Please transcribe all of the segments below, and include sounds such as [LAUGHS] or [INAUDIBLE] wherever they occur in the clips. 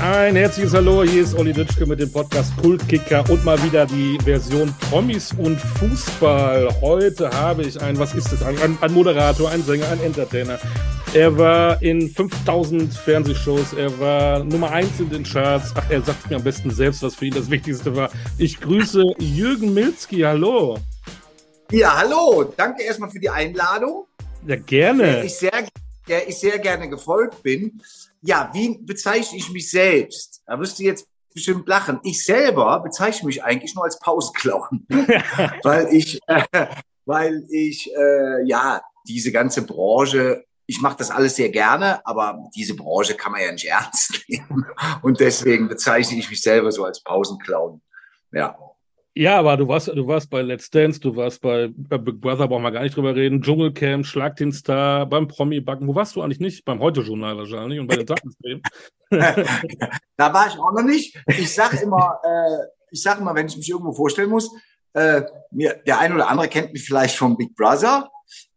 Ein herzliches Hallo, hier ist Olli Ditschke mit dem Podcast Kultkicker und mal wieder die Version Promis und Fußball. Heute habe ich ein, was ist das, ein, ein Moderator, ein Sänger, ein Entertainer. Er war in 5000 Fernsehshows, er war Nummer eins in den Charts. Ach, er sagt mir am besten selbst, was für ihn das Wichtigste war. Ich grüße Jürgen Milzki, hallo. Ja, hallo, danke erstmal für die Einladung. Ja, gerne. Der ich sehr, der ich sehr gerne gefolgt bin ja, wie bezeichne ich mich selbst? Da wirst du jetzt bestimmt lachen. Ich selber bezeichne mich eigentlich nur als Pausenclown, [LAUGHS] weil ich, äh, [LAUGHS] weil ich, äh, ja, diese ganze Branche, ich mache das alles sehr gerne, aber diese Branche kann man ja nicht ernst nehmen. Und deswegen bezeichne ich mich selber so als Pausenclown. Ja. Ja, aber du warst, du warst bei Let's Dance, du warst bei, Big Brother, brauchen wir gar nicht drüber reden, Dschungelcamp, Schlag den Star, beim Promi-Backen. Wo warst du eigentlich nicht? Beim Heute-Journal wahrscheinlich und bei den [LAUGHS] Tagesthemen. da war ich auch noch nicht. Ich sag immer, äh, ich sag immer, wenn ich mich irgendwo vorstellen muss, äh, mir, der eine oder andere kennt mich vielleicht vom Big Brother.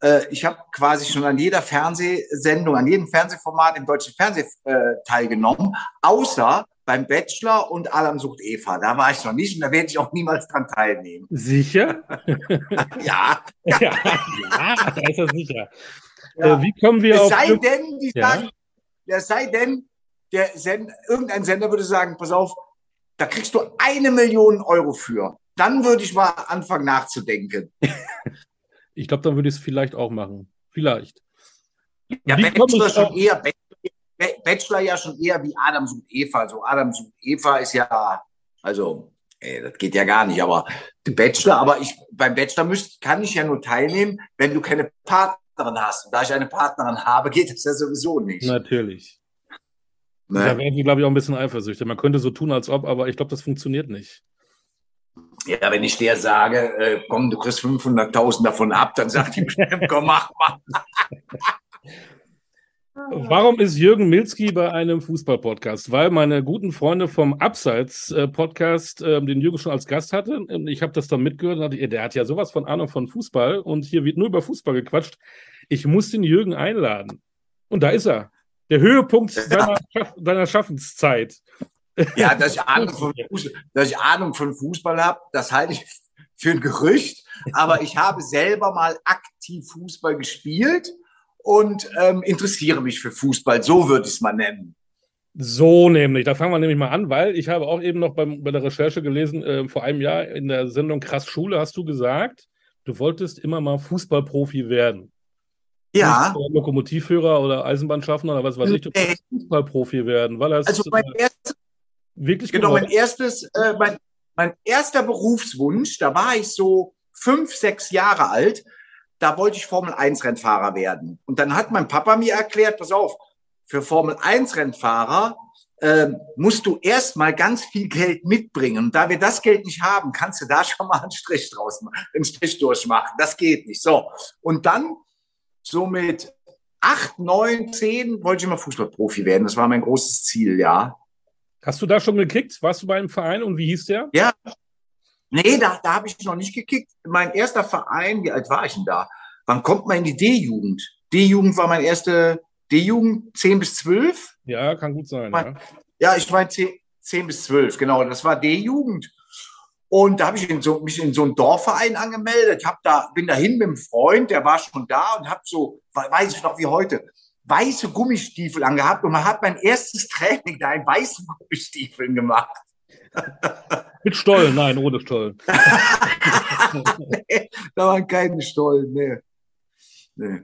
Äh, ich habe quasi schon an jeder Fernsehsendung, an jedem Fernsehformat im deutschen Fernsehen äh, teilgenommen, außer beim Bachelor und Adam sucht Eva. Da war ich noch nicht und da werde ich auch niemals dran teilnehmen. Sicher? [LAUGHS] ja. [LAUGHS] ja. Ja, da ist er sicher. Ja. Äh, wie kommen wir es auf... Sei denn, die ja. sagen, es sei denn, der Send, irgendein Sender würde sagen, pass auf, da kriegst du eine Million Euro für. Dann würde ich mal anfangen nachzudenken. [LAUGHS] ich glaube, dann würde ich es vielleicht auch machen. Vielleicht. Ja, Wie Bachelor schon eher Bachelor ja schon eher wie Adam sucht Eva. Also Adam sucht Eva ist ja, also, ey, das geht ja gar nicht, aber Bachelor, aber ich, beim Bachelor müsst, kann ich ja nur teilnehmen, wenn du keine Partnerin hast. Und da ich eine Partnerin habe, geht das ja sowieso nicht. Natürlich. Ne? Da wären die, glaube ich, auch ein bisschen eifersüchtig. Man könnte so tun, als ob, aber ich glaube, das funktioniert nicht. Ja, wenn ich der sage, äh, komm, du kriegst 500.000 davon ab, dann sagt die bestimmt, komm, mach mal. Warum ist Jürgen Milzki bei einem Fußball-Podcast? Weil meine guten Freunde vom Abseits-Podcast äh, den Jürgen schon als Gast hatte. Ich habe das dann mitgehört und dachte, der hat ja sowas von Ahnung von Fußball und hier wird nur über Fußball gequatscht. Ich muss den Jürgen einladen. Und da ist er. Der Höhepunkt seiner, Schaff Schaffenszeit. Ja, dass ich Ahnung von Fußball, dass ich Ahnung von Fußball habe, das halte ich für ein Gerücht. Aber ich habe selber mal aktiv Fußball gespielt und ähm, interessiere mich für Fußball. So würde ich es mal nennen. So nämlich, da fangen wir nämlich mal an, weil ich habe auch eben noch beim, bei der Recherche gelesen, äh, vor einem Jahr in der Sendung Krass Schule hast du gesagt, du wolltest immer mal Fußballprofi werden. Ja. Nicht, Lokomotivführer oder Eisenbahnschaffner oder was weiß ich, du wolltest Fußballprofi werden. Weil das, also mein äh, erstes, wirklich genau, mein erstes, äh, mein, mein erster Berufswunsch, da war ich so fünf, sechs Jahre alt, da wollte ich Formel 1 Rennfahrer werden. Und dann hat mein Papa mir erklärt, pass auf, für Formel 1 Rennfahrer äh, musst du erstmal ganz viel Geld mitbringen. Und da wir das Geld nicht haben, kannst du da schon mal einen Strich draus machen, einen Strich durchmachen. Das geht nicht. So. Und dann, so mit acht, neun, zehn, wollte ich mal Fußballprofi werden. Das war mein großes Ziel, ja. Hast du da schon gekickt? Warst du bei einem Verein und wie hieß der? Ja, Nee, da, da habe ich noch nicht gekickt. Mein erster Verein, wie alt war ich denn da? Wann kommt man in die D-Jugend? D-Jugend war mein erste D-Jugend, 10 bis 12? Ja, kann gut sein. Mein, ja. ja, ich meine 10, 10 bis 12, genau. Das war D-Jugend. Und da habe ich in so, mich in so einen Dorfverein angemeldet, hab da, bin dahin mit einem Freund, der war schon da und habe so, weiß ich noch wie heute, weiße Gummistiefel angehabt und man hat mein erstes Training da in weißen Gummistiefeln gemacht. [LAUGHS] Mit Stollen, nein, ohne Stollen. nee, [LAUGHS] da waren keine Stollen, nee. nee.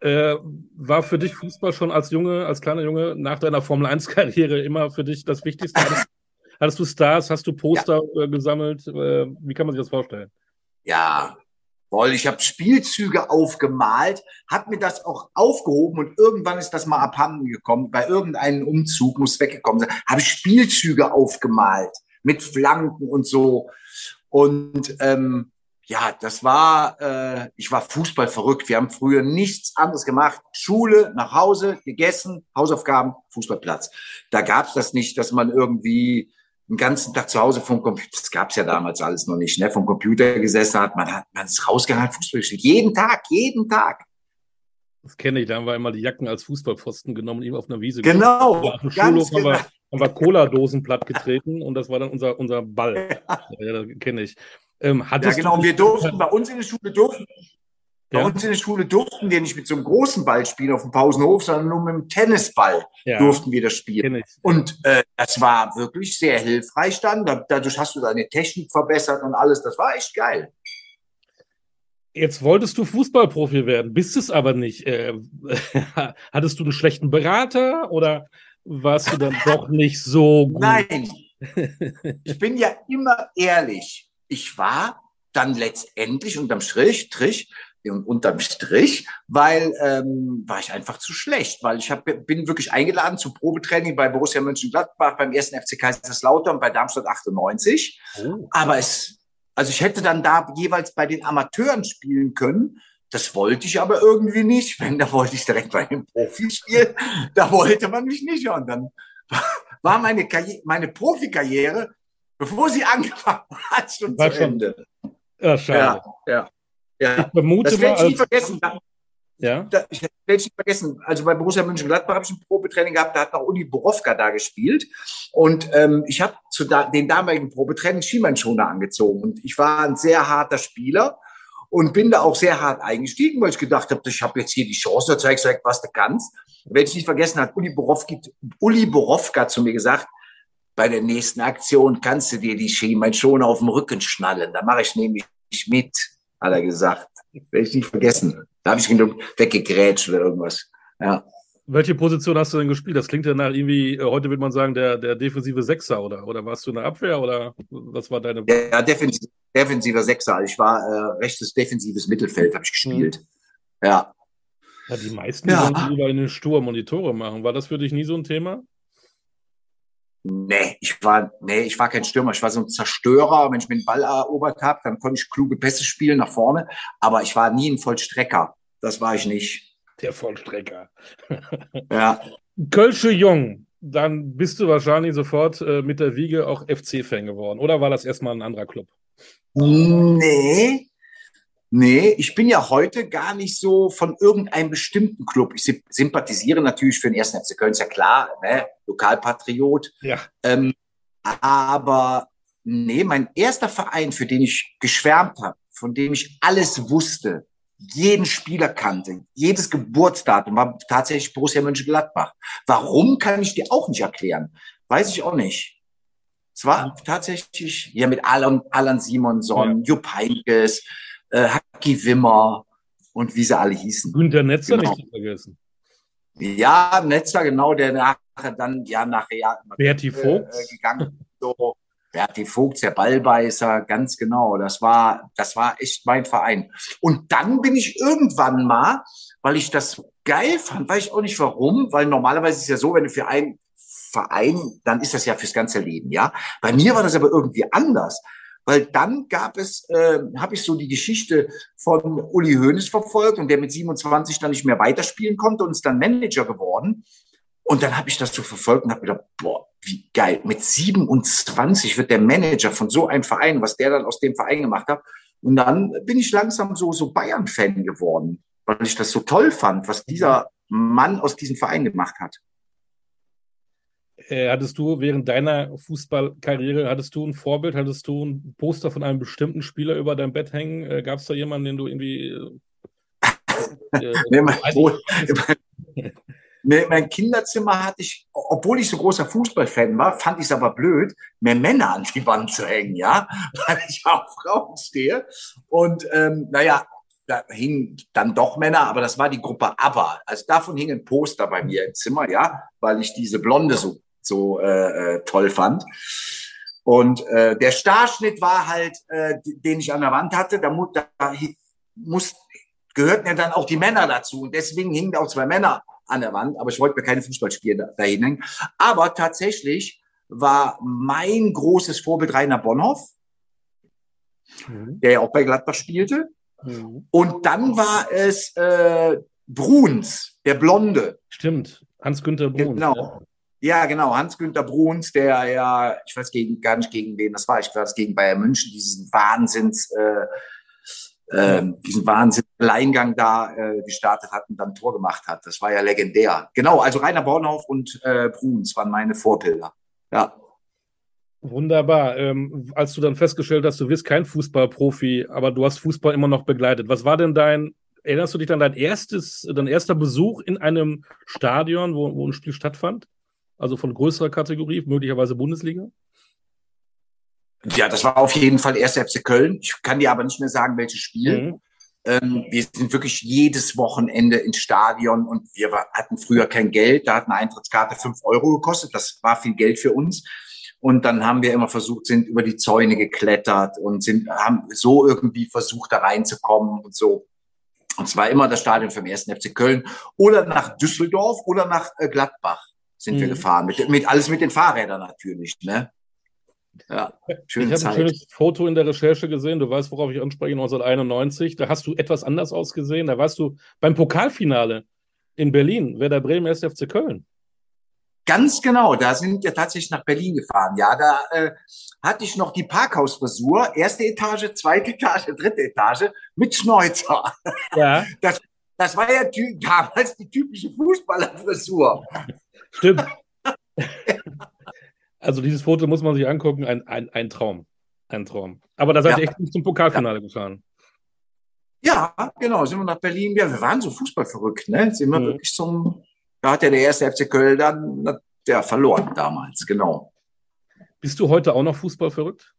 Äh, war für dich Fußball schon als Junge, als kleiner Junge nach deiner Formel 1-Karriere immer für dich das Wichtigste? Hattest, hattest du Stars, hast du Poster ja. äh, gesammelt? Äh, wie kann man sich das vorstellen? Ja, Voll, ich habe Spielzüge aufgemalt, habe mir das auch aufgehoben und irgendwann ist das mal abhanden gekommen. Bei irgendeinem Umzug muss weggekommen sein. Habe Spielzüge aufgemalt mit Flanken und so. Und ähm, ja, das war, äh, ich war Fußball verrückt. Wir haben früher nichts anderes gemacht. Schule, nach Hause, gegessen, Hausaufgaben, Fußballplatz. Da gab's das nicht, dass man irgendwie den ganzen Tag zu Hause vom Computer, das gab's ja damals alles noch nicht, ne, vom Computer gesessen hat, man hat, man ist rausgegangen, Fußball gespielt. Jeden Tag, jeden Tag. Das kenne ich, da haben wir einmal die Jacken als Fußballpfosten genommen, eben auf einer Wiese. Genau, auf dem Schulhof genau. haben wir Cola-Dosen plattgetreten und das war dann unser, unser Ball. Ja, das kenne ich. Ähm, ja, genau. Wir durften, bei uns in der Schule durften, ja. Bei uns in der Schule durften wir nicht mit so einem großen Ball spielen auf dem Pausenhof, sondern nur mit dem Tennisball ja. durften wir das spielen. Und äh, das war wirklich sehr hilfreich dann. Dadurch hast du deine Technik verbessert und alles. Das war echt geil. Jetzt wolltest du Fußballprofi werden, bist es aber nicht. Äh, [LAUGHS] hattest du einen schlechten Berater oder warst du dann doch nicht so gut? Nein, ich bin ja immer ehrlich. Ich war dann letztendlich unterm Strich, Strich, und unterm Strich, weil ähm, war ich einfach zu schlecht, weil ich hab, bin wirklich eingeladen zu Probetraining bei Borussia Mönchengladbach, beim ersten FC Kaiserslautern, bei Darmstadt 98. Oh. Aber es, also ich hätte dann da jeweils bei den Amateuren spielen können. Das wollte ich aber irgendwie nicht. Wenn, da wollte ich direkt bei dem Profi spielen. Da wollte man mich nicht. Und dann war meine, Karriere, meine Profikarriere, bevor sie angefangen hat, schon war zu schon. Ende. Ja, schade. Ja, ja. Ja, ich vermute das werde ich nie vergessen. Ja. Da, ich werde ich nicht vergessen. Also bei Borussia Mönchengladbach habe ich ein Probetraining gehabt, da hat noch Uli Borowka da gespielt. Und ähm, ich habe zu da, den damaligen Probetraining Schiemannschoner angezogen. Und ich war ein sehr harter Spieler und bin da auch sehr hart eingestiegen, weil ich gedacht habe, ich habe jetzt hier die Chance, da zeigst du, was du kannst. Werde ich nicht vergessen, hat Uli Borowka, Uli Borowka zu mir gesagt, bei der nächsten Aktion kannst du dir die Schiemannschoner auf dem Rücken schnallen. Da mache ich nämlich mit hat er gesagt. Werde ich nicht vergessen. Da habe ich ihn weggegrätscht oder irgendwas. Ja. Welche Position hast du denn gespielt? Das klingt ja nach irgendwie, äh, heute würde man sagen, der, der defensive Sechser oder, oder warst du in der Abwehr oder was war deine. Ja, defensiv, defensiver Sechser. Ich war äh, rechtes defensives Mittelfeld, habe ich gespielt. Hm. Ja. Ja, die meisten ja. wollen lieber in den Sturm und die Tore machen. War das für dich nie so ein Thema? Nee, ich war, nee, ich war kein Stürmer. Ich war so ein Zerstörer. Wenn ich mir den Ball erobert habe, dann konnte ich kluge Pässe spielen nach vorne. Aber ich war nie ein Vollstrecker. Das war ich nicht. Der Vollstrecker. [LAUGHS] ja. Kölsche Jung, dann bist du wahrscheinlich sofort äh, mit der Wiege auch FC-Fan geworden. Oder war das erstmal ein anderer Club? Nee, Nee, ich bin ja heute gar nicht so von irgendeinem bestimmten Club. Ich sympathisiere natürlich für den ersten FC Köln, ist ja klar, ne? Lokalpatriot. Ja. Ähm, aber nee, mein erster Verein, für den ich geschwärmt habe, von dem ich alles wusste, jeden Spieler kannte, jedes Geburtsdatum war tatsächlich Borussia Mönchengladbach. Warum kann ich dir auch nicht erklären? Weiß ich auch nicht. Es war tatsächlich ja mit Alan, Alan Simonson, ja. Jupp Heynckes, äh, Haki Wimmer und wie sie alle hießen. Günter Netzer genau. nicht zu vergessen. Ja, Netzer, genau, der nachher dann ja nachher ja, Berti Vogt äh, gegangen. So, Berti Vogt, der Ballbeißer, ganz genau. Das war, das war echt mein Verein. Und dann bin ich irgendwann mal, weil ich das geil fand, weiß ich auch nicht warum, weil normalerweise ist ja so, wenn du für einen Verein, dann ist das ja fürs ganze Leben, ja. Bei mir war das aber irgendwie anders weil dann gab es, äh, habe ich so die Geschichte von Uli Hoeneß verfolgt und der mit 27 dann nicht mehr weiterspielen konnte und ist dann Manager geworden. Und dann habe ich das so verfolgt und habe gedacht, boah, wie geil. Mit 27 wird der Manager von so einem Verein, was der dann aus dem Verein gemacht hat. Und dann bin ich langsam so, so Bayern-Fan geworden, weil ich das so toll fand, was dieser Mann aus diesem Verein gemacht hat. Äh, hattest du während deiner Fußballkarriere, hattest du ein Vorbild, hattest du ein Poster von einem bestimmten Spieler über dein Bett hängen? Äh, Gab es da jemanden, den du irgendwie... Äh, [LAUGHS] äh nee, mein, wohl, mein, [LAUGHS] mein Kinderzimmer hatte ich, obwohl ich so großer Fußballfan war, fand ich es aber blöd, mehr Männer an die Wand zu hängen, ja, [LAUGHS] weil ich auf Frauen stehe. Und ähm, naja, da hingen dann doch Männer, aber das war die Gruppe ABBA. Also davon hing ein Poster bei mir im Zimmer, ja, weil ich diese Blonde so so äh, äh, toll fand. Und äh, der Starschnitt war halt, äh, den ich an der Wand hatte, da, mu da muss, gehörten ja dann auch die Männer dazu. Und deswegen hingen auch zwei Männer an der Wand, aber ich wollte mir keine Fußballspiele da, dahin hängen. Aber tatsächlich war mein großes Vorbild Rainer Bonhoff, mhm. der ja auch bei Gladbach spielte. Mhm. Und dann war es äh, Bruns, der Blonde. Stimmt, Hans-Günther Bruns. Genau. Ja. Genau. Hans-Günther Bruns, der ja, ich weiß gegen, gar nicht gegen wen das war, ich das gegen Bayern München, diesen Wahnsinns, äh, äh, diesen Wahnsinns-Alleingang da äh, gestartet hat und dann Tor gemacht hat. Das war ja legendär. Genau, also Rainer Bornhoff und äh, Bruns waren meine Vorbilder. Ja. Wunderbar. Ähm, als du dann festgestellt hast, du wirst kein Fußballprofi, aber du hast Fußball immer noch begleitet. Was war denn dein, erinnerst du dich an dein erstes, dein erster Besuch in einem Stadion, wo, wo ein Spiel stattfand? Also von größerer Kategorie, möglicherweise Bundesliga? Ja, das war auf jeden Fall erst FC Köln. Ich kann dir aber nicht mehr sagen, welches Spiel. Mhm. Ähm, wir sind wirklich jedes Wochenende ins Stadion und wir hatten früher kein Geld. Da hat eine Eintrittskarte fünf Euro gekostet. Das war viel Geld für uns. Und dann haben wir immer versucht, sind über die Zäune geklettert und sind, haben so irgendwie versucht, da reinzukommen und so. Und zwar immer das Stadion vom ersten FC Köln oder nach Düsseldorf oder nach äh, Gladbach sind mhm. wir gefahren. Mit, mit, alles mit den Fahrrädern natürlich, ne? Ja, schöne ich habe ein schönes Foto in der Recherche gesehen. Du weißt, worauf ich anspreche, 1991. Da hast du etwas anders ausgesehen. Da warst du beim Pokalfinale in Berlin, Werder Bremen, 1. FC Köln. Ganz genau, da sind wir tatsächlich nach Berlin gefahren. Ja, da äh, hatte ich noch die Parkhausfrisur, erste Etage, zweite Etage, dritte Etage mit Schnäuzer. Ja. [LAUGHS] Das, das war ja damals die typische Fußballerfrisur. Stimmt. [LAUGHS] Also dieses Foto muss man sich angucken, ein, ein, ein Traum. Ein Traum. Aber da seid ihr echt nicht zum Pokalfinale ja. gefahren. Ja, genau, sind wir nach Berlin. Ja, wir waren so fußballverrückt, ne? Sind wir mhm. wirklich zum, da hat ja der erste FC Köln dann der verloren damals, genau. Bist du heute auch noch fußballverrückt?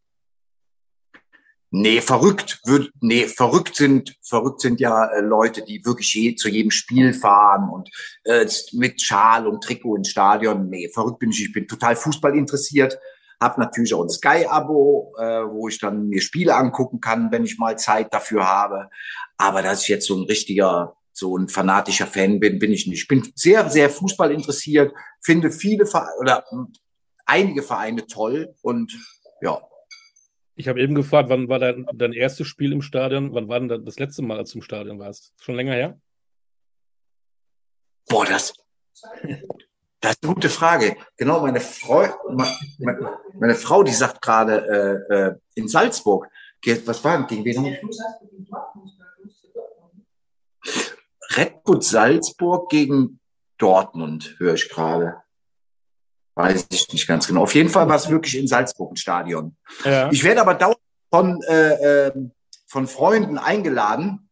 Nee, verrückt wird, nee, verrückt sind, verrückt sind ja äh, Leute, die wirklich je, zu jedem Spiel fahren und äh, mit Schal und Trikot ins Stadion. Nee, verrückt bin ich. Ich bin total Fußball interessiert. Hab natürlich auch ein Sky-Abo, äh, wo ich dann mir Spiele angucken kann, wenn ich mal Zeit dafür habe. Aber dass ich jetzt so ein richtiger, so ein fanatischer Fan bin, bin ich nicht. Ich bin sehr, sehr Fußball interessiert, finde viele oder einige Vereine toll und ja, ich habe eben gefragt, wann war dein, dein erstes Spiel im Stadion? Wann war denn das letzte Mal, als du im Stadion warst? Schon länger her? Boah, das, das ist eine gute Frage. Genau, meine Frau, meine, meine Frau, die sagt gerade äh, äh, in Salzburg. Was war denn gegen wen? Red Bull Salzburg gegen Dortmund, höre ich gerade. Weiß ich nicht ganz genau. Auf jeden Fall war es wirklich in Salzburg ein Stadion. Ja. Ich werde aber dauernd von, äh, äh, von Freunden eingeladen,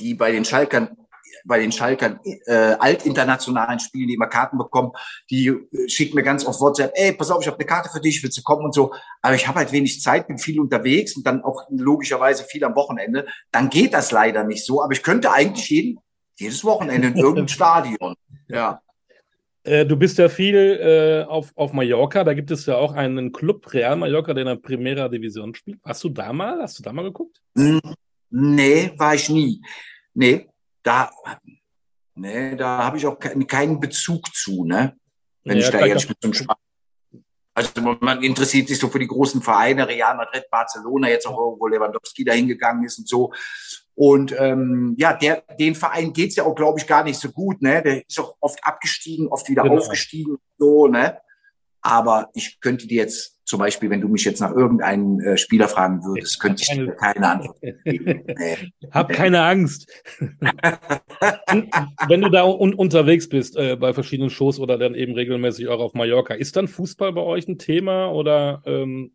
die bei den Schalkern bei den Schalkern äh, altinternationalen Spielen, die immer Karten bekommen, die äh, schicken mir ganz oft WhatsApp, ey, pass auf, ich habe eine Karte für dich, willst du kommen und so. Aber ich habe halt wenig Zeit, bin viel unterwegs und dann auch logischerweise viel am Wochenende. Dann geht das leider nicht so. Aber ich könnte eigentlich jeden, jedes Wochenende in [LAUGHS] irgendein Stadion. Ja. Äh, du bist ja viel äh, auf, auf Mallorca. Da gibt es ja auch einen Club Real Mallorca, der in der Primera Division spielt. Warst du da mal? Hast du da mal geguckt? Nee, war ich nie. Nee, da, nee, da habe ich auch keinen Bezug zu, ne? Wenn ja, ich da ehrlich mit zum Spaß. Also man interessiert sich so für die großen Vereine, Real Madrid, Barcelona, jetzt auch wo Lewandowski da hingegangen ist und so. Und ähm, ja, der, den Verein geht's ja auch, glaube ich, gar nicht so gut. Ne? Der ist auch oft abgestiegen, oft wieder genau. aufgestiegen. So, ne? Aber ich könnte dir jetzt zum Beispiel, wenn du mich jetzt nach irgendeinem äh, Spieler fragen würdest, könnte ich keine, dir keine Antwort geben. [LAUGHS] Nee. Hab keine Angst. wenn du da un unterwegs bist äh, bei verschiedenen Shows oder dann eben regelmäßig auch auf Mallorca, ist dann Fußball bei euch ein Thema oder ähm,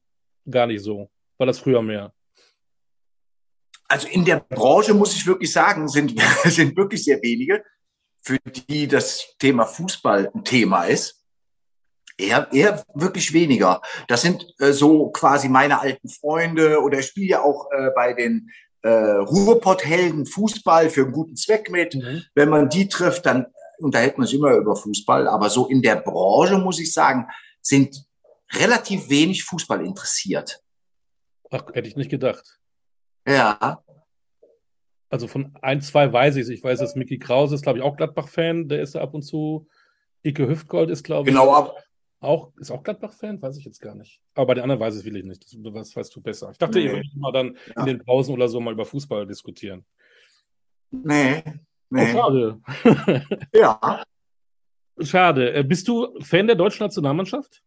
gar nicht so? War das früher mehr? Also in der Branche muss ich wirklich sagen, sind, [LAUGHS] sind wirklich sehr wenige, für die das Thema Fußball ein Thema ist. Eher, eher wirklich weniger. Das sind äh, so quasi meine alten Freunde oder ich spiele ja auch äh, bei den äh, Ruhrpott-Helden Fußball für einen guten Zweck mit. Mhm. Wenn man die trifft, dann unterhält man sich immer über Fußball. Aber so in der Branche, muss ich sagen, sind relativ wenig Fußball interessiert. Ach, hätte ich nicht gedacht. Ja. Also von ein, zwei weiß ich es. Ich weiß, dass Mickey Krause ist, glaube ich, auch Gladbach-Fan. Der ist ab und zu. Ike Hüftgold ist, glaube ich. Genau, ab. Auch, ist auch Gladbach-Fan? Weiß ich jetzt gar nicht. Aber bei den anderen weiß ich es wirklich nicht. Das, das weißt du besser. Ich dachte, nee. ihr würdet mal dann ja. in den Pausen oder so mal über Fußball diskutieren. Nee. nee. Oh, schade. [LAUGHS] ja. Schade. Äh, bist du Fan der deutschen Nationalmannschaft?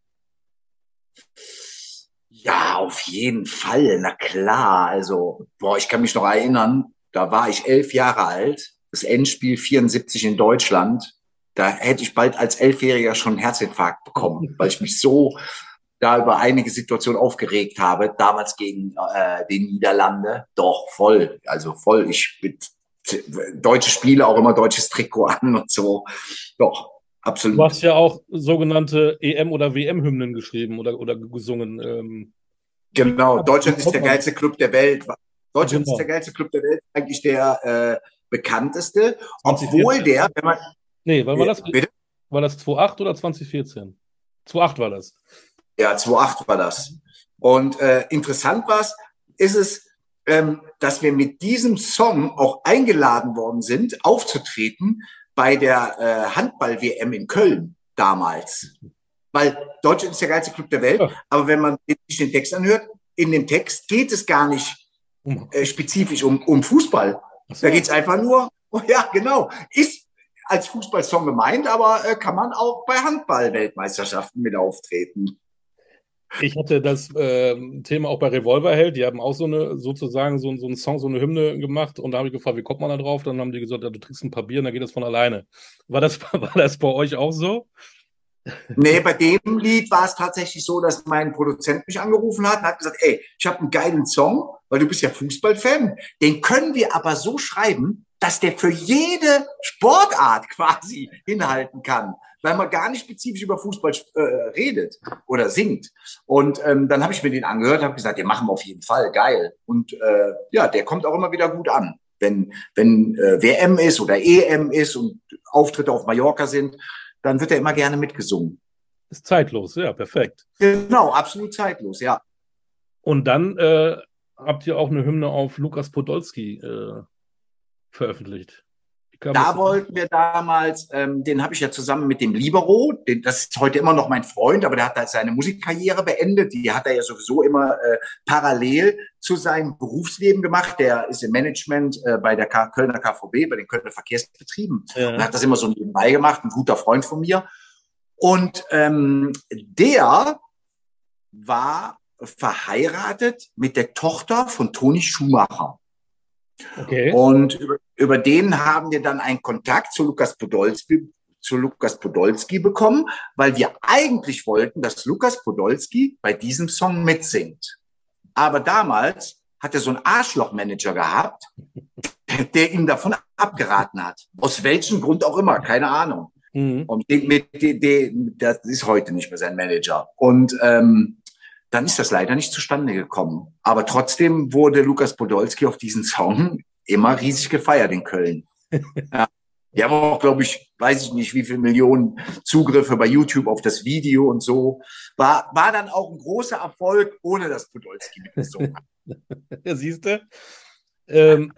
Ja, auf jeden Fall, na klar. Also, boah, ich kann mich noch erinnern, da war ich elf Jahre alt, das Endspiel 74 in Deutschland. da hätte ich bald als Elfjähriger schon einen Herzinfarkt bekommen, [LAUGHS] weil ich mich so da über einige Situationen aufgeregt habe, damals gegen äh, den Niederlande. Doch, voll, also voll. Ich bin deutsche Spiele auch immer deutsches Trikot an und so. Doch, absolut. Du hast ja auch sogenannte EM- oder WM-Hymnen geschrieben oder, oder gesungen. Ähm. Genau, Deutschland ist der geilste Club der Welt. Deutschland genau. ist der geilste Club der Welt, eigentlich der äh, bekannteste, obwohl der, wenn man. Nee, war, war, das, bitte? war das 2008 oder 2014? 2008 war das. Ja, 2008 war das. Und äh, interessant war es, ist es, ähm, dass wir mit diesem Song auch eingeladen worden sind, aufzutreten bei der äh, Handball-WM in Köln damals. Weil Deutschland ist der geilste Club der Welt, aber wenn man sich den Text anhört, in dem Text geht es gar nicht äh, spezifisch um, um Fußball. So. Da geht es einfach nur, oh [LAUGHS] ja, genau, ist als Fußballsong gemeint, aber äh, kann man auch bei Handball-Weltmeisterschaften mit auftreten. Ich hatte das äh, Thema auch bei Revolverheld. Die haben auch so eine, sozusagen so, so einen Song, so eine Hymne gemacht. Und da habe ich gefragt, wie kommt man da drauf? Dann haben die gesagt, ja, du trinkst ein paar Bier und dann geht das von alleine. War das, [LAUGHS] war das bei euch auch so? Nee, bei dem Lied war es tatsächlich so, dass mein Produzent mich angerufen hat und hat gesagt, ey, ich habe einen geilen Song, weil du bist ja Fußballfan. Den können wir aber so schreiben, dass der für jede Sportart [LAUGHS] quasi hinhalten kann weil man gar nicht spezifisch über Fußball äh, redet oder singt. Und ähm, dann habe ich mir den angehört, habe gesagt, den machen wir auf jeden Fall, geil. Und äh, ja, der kommt auch immer wieder gut an. Wenn, wenn äh, WM ist oder EM ist und Auftritte auf Mallorca sind, dann wird er immer gerne mitgesungen. Ist zeitlos, ja, perfekt. Genau, absolut zeitlos, ja. Und dann äh, habt ihr auch eine Hymne auf Lukas Podolski äh, veröffentlicht. Da wollten wir damals, ähm, den habe ich ja zusammen mit dem Libero, den, das ist heute immer noch mein Freund, aber der hat halt seine Musikkarriere beendet. Die hat er ja sowieso immer äh, parallel zu seinem Berufsleben gemacht. Der ist im Management äh, bei der K Kölner KVB, bei den Kölner Verkehrsbetrieben. Ja. Und hat das immer so nebenbei gemacht, ein guter Freund von mir. Und ähm, der war verheiratet mit der Tochter von Toni Schumacher. Okay. Und über, über den haben wir dann einen Kontakt zu Lukas Podolski, zu Lukas Podolski bekommen, weil wir eigentlich wollten, dass Lukas Podolski bei diesem Song mitsingt. Aber damals hat er so einen Arschlochmanager gehabt, [LAUGHS] der ihm davon abgeraten hat. Aus welchem Grund auch immer, keine Ahnung. Mhm. Und mit, den, den, das ist heute nicht mehr sein Manager. Und ähm, dann ist das leider nicht zustande gekommen. Aber trotzdem wurde Lukas Podolski auf diesen Song [LAUGHS] immer riesig gefeiert in Köln. [LAUGHS] ja. Die haben auch, glaube ich, weiß ich nicht, wie viele Millionen Zugriffe bei YouTube auf das Video und so. War, war dann auch ein großer Erfolg, ohne dass Podolski mitgesungen [LAUGHS] hat. ja, siehst du? Ähm,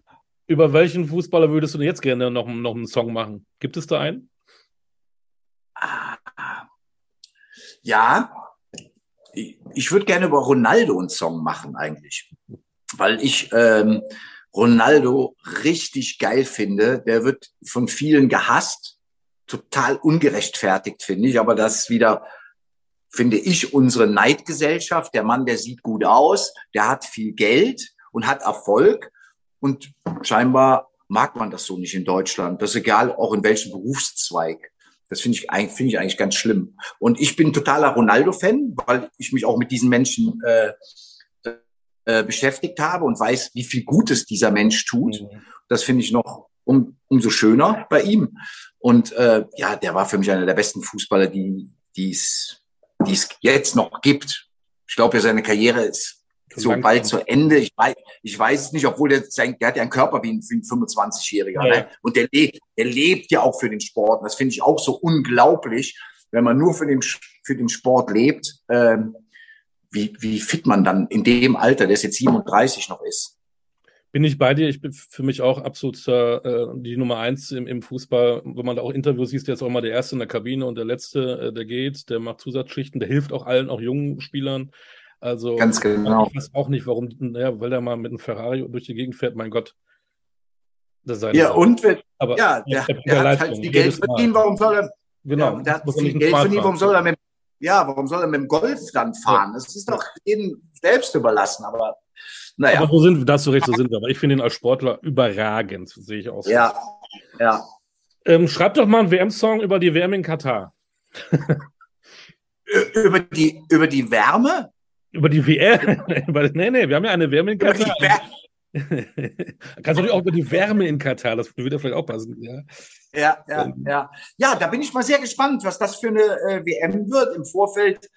über welchen Fußballer würdest du denn jetzt gerne noch, noch einen Song machen? Gibt es da einen? Ah, ja, ich würde gerne über Ronaldo einen Song machen eigentlich, weil ich ähm, Ronaldo richtig geil finde. Der wird von vielen gehasst, total ungerechtfertigt finde ich, aber das ist wieder finde ich unsere Neidgesellschaft. Der Mann, der sieht gut aus, der hat viel Geld und hat Erfolg und scheinbar mag man das so nicht in Deutschland. Das ist egal, auch in welchem Berufszweig. Das finde ich, eigentlich finde ich eigentlich ganz schlimm. Und ich bin totaler Ronaldo-Fan, weil ich mich auch mit diesen Menschen äh, äh, beschäftigt habe und weiß, wie viel Gutes dieser Mensch tut. Mhm. Das finde ich noch um, umso schöner bei ihm. Und äh, ja, der war für mich einer der besten Fußballer, die die es die es jetzt noch gibt. Ich glaube, ja, seine Karriere ist so bald zu Ende. Ich weiß, ich weiß es nicht, obwohl der, sein, der hat ja einen Körper wie ein, ein 25-Jähriger. Ja. Ne? Und der lebt, der lebt ja auch für den Sport. Und das finde ich auch so unglaublich, wenn man nur für den, für den Sport lebt, ähm, wie, wie fit man dann in dem Alter, der jetzt 37 noch ist. Bin ich bei dir. Ich bin für mich auch absolut äh, die Nummer eins im, im Fußball. Wenn man da auch Interviews sieht, der ist auch immer der Erste in der Kabine und der Letzte, äh, der geht, der macht Zusatzschichten, der hilft auch allen, auch jungen Spielern. Also ganz genau. Ich weiß auch nicht, warum, naja, weil der mal mit einem Ferrari durch die Gegend fährt, mein Gott. Das ja, Sache. und wenn, Aber ja, der, der, der hat halt viel Geld verdient, warum soll er, genau, ja, der hat viel Geld verdient, warum soll er mit, ja, warum soll er mit dem Golf dann fahren? Ja. Das ist doch jedem selbst überlassen, aber naja. Aber so sind, da hast du recht, so sind wir. Aber ich finde ihn als Sportler überragend, sehe ich aus. Ja, ja. Ähm, schreib doch mal einen WM-Song über die WM in Katar. über, die, über die Wärme? Über die WM? [LAUGHS] nee, nee, wir haben ja eine WM in Katar. [LAUGHS] Kannst du natürlich auch über die Wärme in Katar, das würde vielleicht auch passen. Ja, ja, ja. Ähm. Ja, ja da bin ich mal sehr gespannt, was das für eine äh, WM wird. Im Vorfeld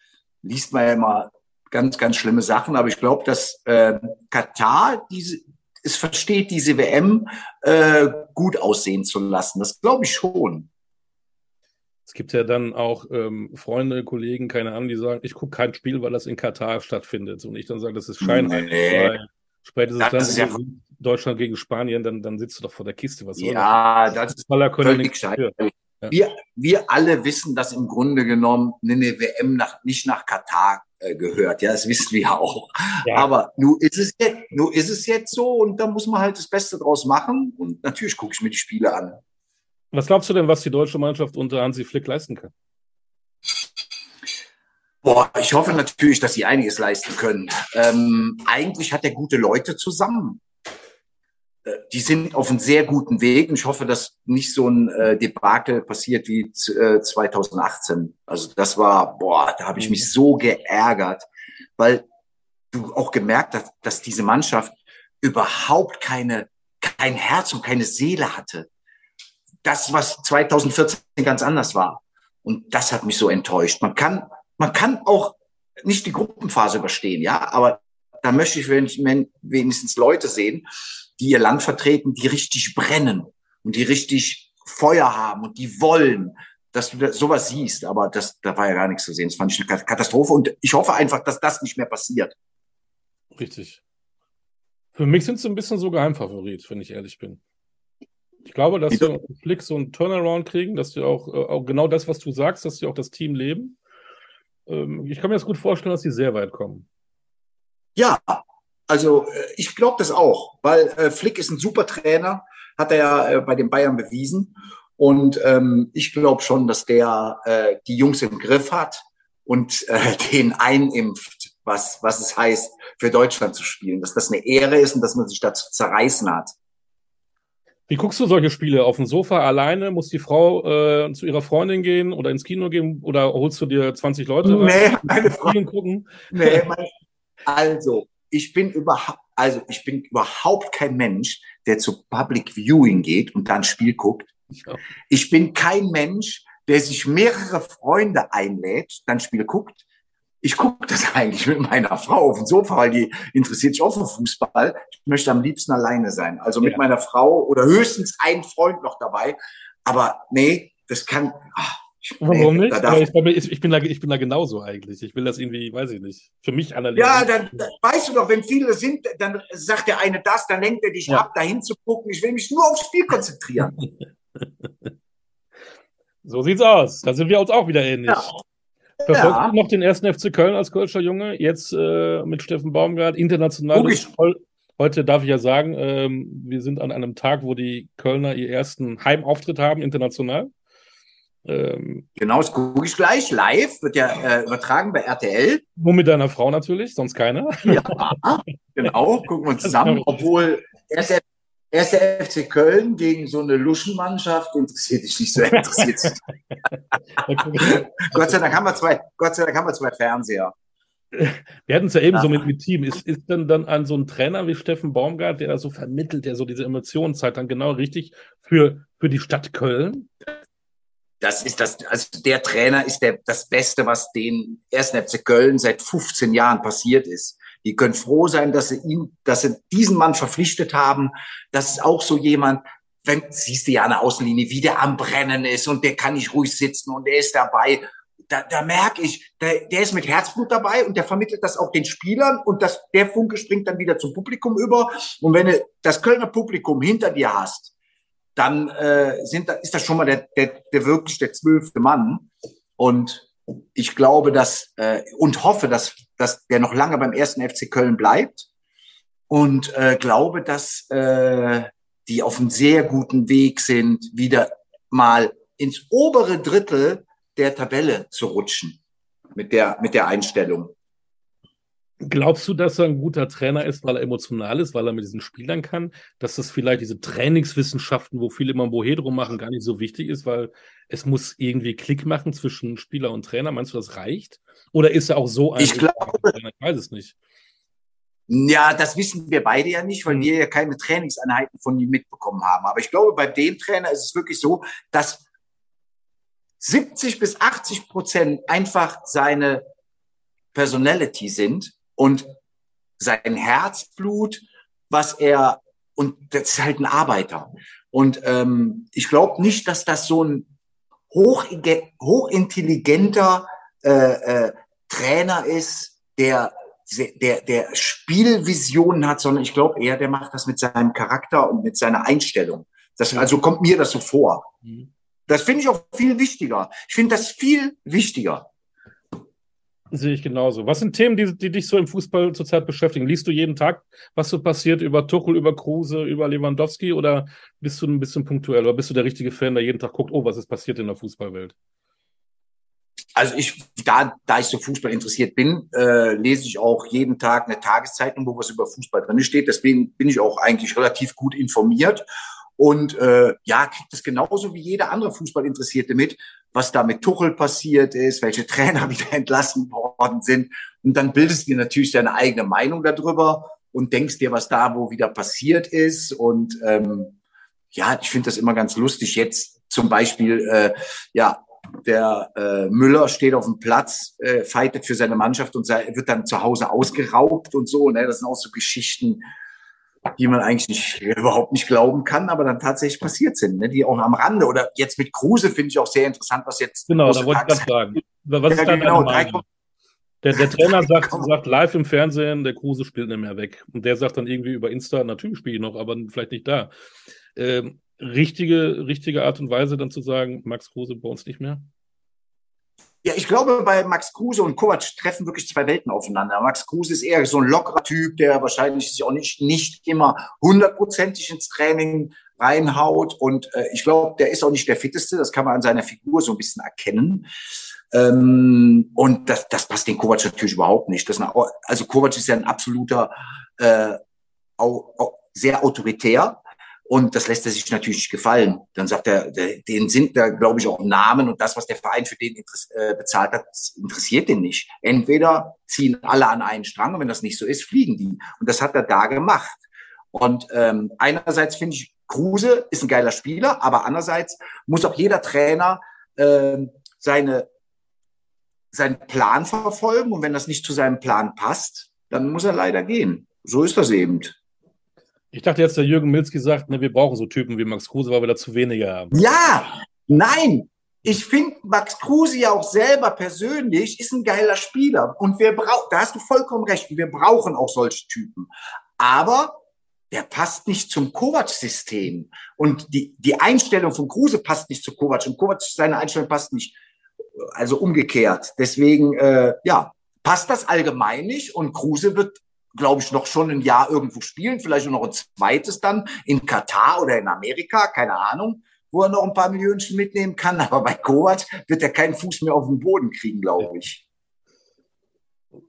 liest man ja immer ganz, ganz schlimme Sachen, aber ich glaube, dass äh, Katar diese, es versteht, diese WM äh, gut aussehen zu lassen. Das glaube ich schon. Es gibt ja dann auch ähm, Freunde, Kollegen, keine Ahnung, die sagen, ich gucke kein Spiel, weil das in Katar stattfindet. Und ich dann sage, das ist scheinheilig. Nee. Spätestens das dann ja Deutschland gegen Spanien, dann, dann sitzt du doch vor der Kiste. Was ja, das ist völlig scheiße. Ja. Wir, wir alle wissen, dass im Grunde genommen eine WM nach, nicht nach Katar äh, gehört. Ja, das wissen wir auch. Ja. Aber nun ist es jetzt, nun ist es jetzt so und da muss man halt das Beste draus machen. Und natürlich gucke ich mir die Spiele an. Was glaubst du denn, was die deutsche Mannschaft unter Hansi Flick leisten kann? Boah, ich hoffe natürlich, dass sie einiges leisten können. Ähm, eigentlich hat er gute Leute zusammen. Äh, die sind auf einem sehr guten Weg und ich hoffe, dass nicht so ein äh, Debakel passiert wie äh, 2018. Also das war, boah, da habe ich mich so geärgert, weil du auch gemerkt hast, dass diese Mannschaft überhaupt keine, kein Herz und keine Seele hatte das, was 2014 ganz anders war. Und das hat mich so enttäuscht. Man kann, man kann auch nicht die Gruppenphase überstehen, ja, aber da möchte ich wenigstens Leute sehen, die ihr Land vertreten, die richtig brennen und die richtig Feuer haben und die wollen, dass du sowas siehst. Aber das, da war ja gar nichts zu sehen. Das fand ich eine Katastrophe und ich hoffe einfach, dass das nicht mehr passiert. Richtig. Für mich sind sie ein bisschen so Geheimfavorit, wenn ich ehrlich bin. Ich glaube, dass wir auf Flick so einen Turnaround kriegen, dass wir auch, äh, auch genau das, was du sagst, dass sie auch das Team leben. Ähm, ich kann mir das gut vorstellen, dass sie sehr weit kommen. Ja, also äh, ich glaube das auch, weil äh, Flick ist ein super Trainer, hat er ja äh, bei den Bayern bewiesen. Und ähm, ich glaube schon, dass der äh, die Jungs im Griff hat und äh, [LAUGHS] den einimpft, was, was es heißt, für Deutschland zu spielen. Dass das eine Ehre ist und dass man sich dazu zerreißen hat. Wie guckst du solche Spiele? Auf dem Sofa alleine? Muss die Frau äh, zu ihrer Freundin gehen oder ins Kino gehen? Oder holst du dir 20 Leute? Nee, meine Frau. gucken? Nee, mein, also, ich bin überhaupt, also ich bin überhaupt kein Mensch, der zu Public Viewing geht und dann Spiel guckt. Ja. Ich bin kein Mensch, der sich mehrere Freunde einlädt, dann Spiel guckt ich gucke das [LAUGHS] eigentlich mit meiner Frau auf dem Sofa, weil die interessiert sich auch für Fußball. Ich möchte am liebsten alleine sein. Also mit ja. meiner Frau oder höchstens ein Freund noch dabei. Aber nee, das kann. Ach, Warum nee, nicht? Ich, ich, bin da, ich bin da genauso eigentlich. Ich will das irgendwie, weiß ich nicht, für mich analysieren. Ja, dann, dann weißt du doch, wenn viele sind, dann sagt der eine das, dann lenkt er dich ja. ab, dahin zu gucken. Ich will mich nur aufs Spiel konzentrieren. [LAUGHS] so sieht's aus. Da sind wir uns auch wieder ähnlich. Ja. Verfolgt ja. noch den ersten FC Köln als Kölscher Junge, jetzt äh, mit Steffen Baumgart, international. Heute darf ich ja sagen, ähm, wir sind an einem Tag, wo die Kölner ihr ersten Heimauftritt haben, international. Ähm, genau, das gucke ich gleich live, wird ja äh, übertragen bei RTL. Nur mit deiner Frau natürlich, sonst keiner. Ja, genau, gucken wir zusammen, obwohl erst Erster FC Köln gegen so eine Luschenmannschaft interessiert dich nicht so interessiert. [LAUGHS] Gott sei Dank haben wir zwei, Gott sei Dank haben wir zwei Fernseher. Wir hatten es ja eben so mit, mit Team. Ist, ist denn dann an so ein Trainer wie Steffen Baumgart, der da so vermittelt, der so diese Emotionen zeigt, dann genau richtig für, für die Stadt Köln? Das ist das, also der Trainer ist der, das Beste, was den ersten FC Köln seit 15 Jahren passiert ist. Die können froh sein, dass sie ihn, dass sie diesen Mann verpflichtet haben. Das ist auch so jemand, wenn, siehst du ja an der Außenlinie, wie der am Brennen ist und der kann nicht ruhig sitzen und der ist dabei. Da, da merke ich, der, der ist mit Herzblut dabei und der vermittelt das auch den Spielern und das, der Funke springt dann wieder zum Publikum über. Und wenn du das Kölner Publikum hinter dir hast, dann äh, sind, ist das schon mal der, der, der wirklich der zwölfte Mann. Und ich glaube, dass äh, und hoffe, dass, dass der noch lange beim ersten FC Köln bleibt und äh, glaube, dass äh, die auf einem sehr guten Weg sind, wieder mal ins obere Drittel der Tabelle zu rutschen mit der mit der Einstellung. Glaubst du, dass er ein guter Trainer ist, weil er emotional ist, weil er mit diesen Spielern kann? Dass das vielleicht diese Trainingswissenschaften, wo viele immer ein Bohe drum machen, gar nicht so wichtig ist, weil es muss irgendwie Klick machen zwischen Spieler und Trainer. Meinst du, das reicht? Oder ist er auch so ein? Ich glaube, ich weiß es nicht. Ja, das wissen wir beide ja nicht, weil wir ja keine Trainingseinheiten von ihm mitbekommen haben. Aber ich glaube, bei dem Trainer ist es wirklich so, dass 70 bis 80 Prozent einfach seine Personality sind und sein Herzblut, was er, und das ist halt ein Arbeiter. Und ähm, ich glaube nicht, dass das so ein hoch, hochintelligenter äh, äh, Trainer ist, der, der, der Spielvisionen hat, sondern ich glaube eher, der macht das mit seinem Charakter und mit seiner Einstellung. Das, also kommt mir das so vor. Mhm. Das finde ich auch viel wichtiger. Ich finde das viel wichtiger. Sehe ich genauso. Was sind Themen, die, die dich so im Fußball zurzeit beschäftigen? Liest du jeden Tag, was so passiert über Tuchel, über Kruse, über Lewandowski oder bist du ein bisschen punktuell oder bist du der richtige Fan, der jeden Tag guckt, oh, was ist passiert in der Fußballwelt? Also ich, da, da ich so Fußball interessiert bin, äh, lese ich auch jeden Tag eine Tageszeitung, wo was über Fußball drin steht. Deswegen bin ich auch eigentlich relativ gut informiert und äh, ja, kriegt es genauso wie jeder andere Fußballinteressierte mit, was da mit Tuchel passiert ist, welche [LAUGHS] Trainer wieder entlassen worden sind. Und dann bildest du dir natürlich deine eigene Meinung darüber und denkst dir, was da wo wieder passiert ist. Und ähm, ja, ich finde das immer ganz lustig. Jetzt zum Beispiel, äh, ja, der äh, Müller steht auf dem Platz, äh, fightet für seine Mannschaft und sei, wird dann zu Hause ausgeraubt und so. Ne? Das sind auch so Geschichten, die man eigentlich nicht, überhaupt nicht glauben kann, aber dann tatsächlich passiert sind, ne? die auch am Rande. Oder jetzt mit Kruse finde ich auch sehr interessant, was jetzt. Genau, da wollte ich gerade sagen. Was ist ja, genau, der, der Trainer sagt, sagt live im Fernsehen, der Kruse spielt nicht mehr weg. Und der sagt dann irgendwie über Insta, natürlich spiele ich noch, aber vielleicht nicht da. Ähm, richtige, richtige Art und Weise dann zu sagen, Max Kruse bei uns nicht mehr? Ja, ich glaube, bei Max Kruse und Kovac treffen wirklich zwei Welten aufeinander. Max Kruse ist eher so ein lockerer Typ, der wahrscheinlich sich auch nicht, nicht immer hundertprozentig ins Training reinhaut. Und äh, ich glaube, der ist auch nicht der fitteste. Das kann man an seiner Figur so ein bisschen erkennen. Ähm, und das, das passt den Kovac natürlich überhaupt nicht. Das, also Kovac ist ja ein absoluter, äh, auch, auch sehr autoritär. Und das lässt er sich natürlich nicht gefallen. Dann sagt er, den sind da, glaube ich, auch Namen und das, was der Verein für den äh, bezahlt hat, interessiert den nicht. Entweder ziehen alle an einen Strang und wenn das nicht so ist, fliegen die. Und das hat er da gemacht. Und ähm, einerseits finde ich, Kruse ist ein geiler Spieler, aber andererseits muss auch jeder Trainer ähm, seine, seinen Plan verfolgen. Und wenn das nicht zu seinem Plan passt, dann muss er leider gehen. So ist das eben. Ich dachte jetzt, der Jürgen Milzki sagt, ne, wir brauchen so Typen wie Max Kruse, weil wir da zu wenige haben. Ja, nein. Ich finde Max Kruse ja auch selber persönlich ist ein geiler Spieler. Und wir brauchen, da hast du vollkommen recht, wir brauchen auch solche Typen. Aber der passt nicht zum Kovac-System. Und die, die Einstellung von Kruse passt nicht zu Kovac. Und Kovac, seine Einstellung passt nicht. Also umgekehrt. Deswegen, äh, ja, passt das allgemein nicht. Und Kruse wird glaube ich, noch schon ein Jahr irgendwo spielen, vielleicht noch ein zweites dann in Katar oder in Amerika, keine Ahnung, wo er noch ein paar Millionen mitnehmen kann. [LAUGHS] Aber bei Kovac wird er keinen Fuß mehr auf den Boden kriegen, glaube ich.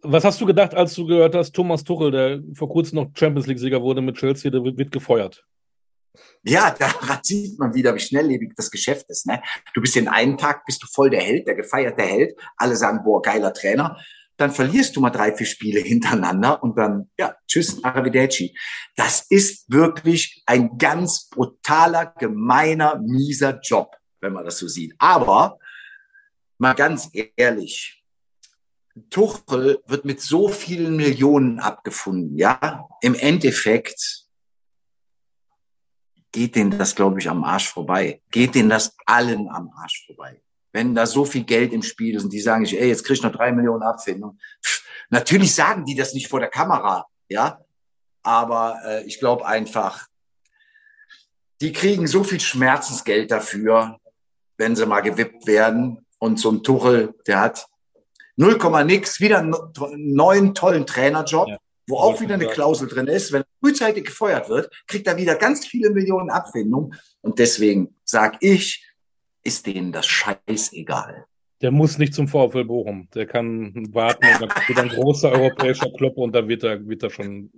Was hast du gedacht, als du gehört hast, Thomas Tuchel, der vor kurzem noch Champions League-Sieger wurde mit Chelsea, der wird gefeuert? Ja, [LAUGHS] daran sieht man wieder, wie schnelllebig das Geschäft ist. Ne? Du bist den einen Tag, bist du voll der Held, der gefeierte Held. Alle sagen, boah, geiler Trainer dann verlierst du mal drei, vier Spiele hintereinander und dann, ja, tschüss, arrivederci. Das ist wirklich ein ganz brutaler, gemeiner, mieser Job, wenn man das so sieht. Aber mal ganz ehrlich, Tuchel wird mit so vielen Millionen abgefunden, ja. Im Endeffekt geht denen das, glaube ich, am Arsch vorbei. Geht denen das allen am Arsch vorbei wenn da so viel Geld im Spiel ist und die sagen, ey, jetzt krieg ich noch drei Millionen Abfindung. natürlich sagen die das nicht vor der Kamera, ja, aber äh, ich glaube einfach, die kriegen so viel Schmerzensgeld dafür, wenn sie mal gewippt werden. Und so ein Tuchel, der hat 0, nix, wieder einen neuen tollen Trainerjob, ja. wo auch wieder eine Klausel drin ist. Wenn er frühzeitig gefeuert wird, kriegt er wieder ganz viele Millionen Abfindung. Und deswegen sage ich, ist denen das scheißegal. Der muss nicht zum VfL Bochum. Der kann warten und dann [LAUGHS] wird ein großer europäischer Club und dann wird er, wird er schon einen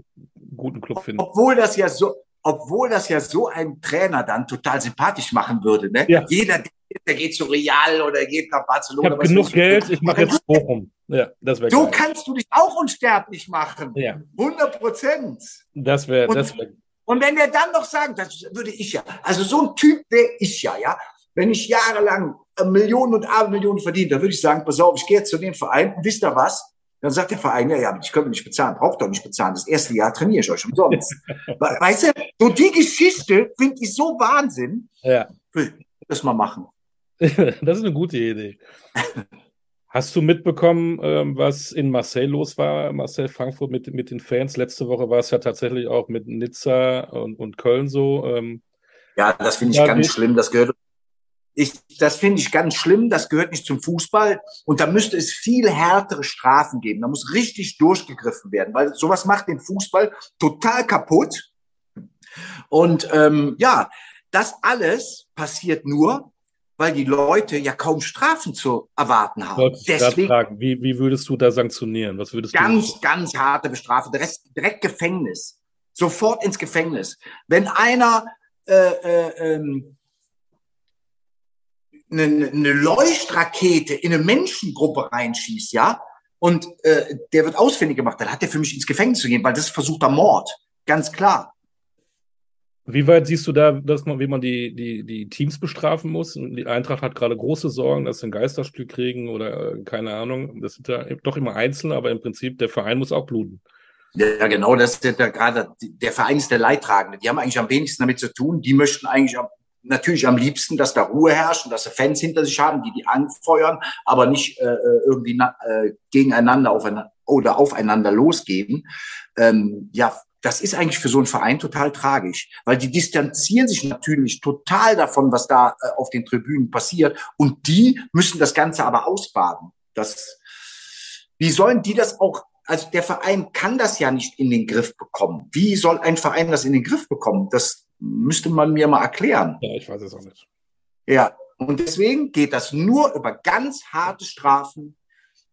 guten Club finden. Obwohl das ja so, obwohl das ja so ein Trainer dann total sympathisch machen würde. Ne? Ja. Jeder, der geht zu Real oder geht nach Barcelona. Ich habe genug Geld, ich mache jetzt Bochum. Ja, das wäre So geil. kannst du dich auch unsterblich machen. Ja. 100 Prozent. Das wäre, das wäre. Und wenn der dann noch sagt, das würde ich ja, also so ein Typ wäre ich ja, ja. Wenn ich jahrelang Millionen und Abermillionen verdient, dann würde ich sagen, pass auf, ich gehe jetzt zu dem Verein und wisst ihr was? Dann sagt der Verein, ja, ja, ich könnte nicht bezahlen, braucht doch nicht bezahlen. Das erste Jahr trainiere ich euch umsonst. [LAUGHS] weißt du, so die Geschichte finde ich so Wahnsinn. Ja. Das mal machen. [LAUGHS] das ist eine gute Idee. Hast du mitbekommen, ähm, was in Marseille los war, Marseille Frankfurt mit, mit den Fans? Letzte Woche war es ja tatsächlich auch mit Nizza und, und Köln so. Ähm, ja, das finde ich ganz schlimm. Das gehört ich, das finde ich ganz schlimm. Das gehört nicht zum Fußball. Und da müsste es viel härtere Strafen geben. Da muss richtig durchgegriffen werden, weil sowas macht den Fußball total kaputt. Und ähm, ja, das alles passiert nur, weil die Leute ja kaum Strafen zu erwarten haben. Deswegen fragen, wie, wie würdest du da sanktionieren? Was würdest ganz, du? Ganz, ganz harte Bestrafung. Direkt, direkt Gefängnis. Sofort ins Gefängnis. Wenn einer äh, äh, ähm, eine, eine Leuchtrakete in eine Menschengruppe reinschießt, ja, und äh, der wird ausfindig gemacht, dann hat er für mich ins Gefängnis zu gehen, weil das ist versuchter Mord, ganz klar. Wie weit siehst du da, dass man, wie man die, die, die Teams bestrafen muss? Die Eintracht hat gerade große Sorgen, dass sie ein Geisterspiel kriegen oder äh, keine Ahnung. Das sind ja doch immer Einzelne, aber im Prinzip der Verein muss auch bluten. Ja, genau, das ist ja gerade, der Verein ist der Leidtragende. Die haben eigentlich am wenigsten damit zu tun. Die möchten eigentlich am natürlich am liebsten, dass da Ruhe herrscht und dass sie Fans hinter sich haben, die die anfeuern, aber nicht äh, äh irgendwie äh, gegeneinander aufeinander, oder aufeinander losgehen. Ähm, ja, das ist eigentlich für so einen Verein total tragisch, weil die distanzieren sich natürlich total davon, was da äh, auf den Tribünen passiert und die müssen das Ganze aber ausbaden. Das, wie sollen die das auch also der Verein kann das ja nicht in den Griff bekommen. Wie soll ein Verein das in den Griff bekommen? Das, müsste man mir mal erklären. Ja, ich weiß es auch nicht. Ja, und deswegen geht das nur über ganz harte Strafen.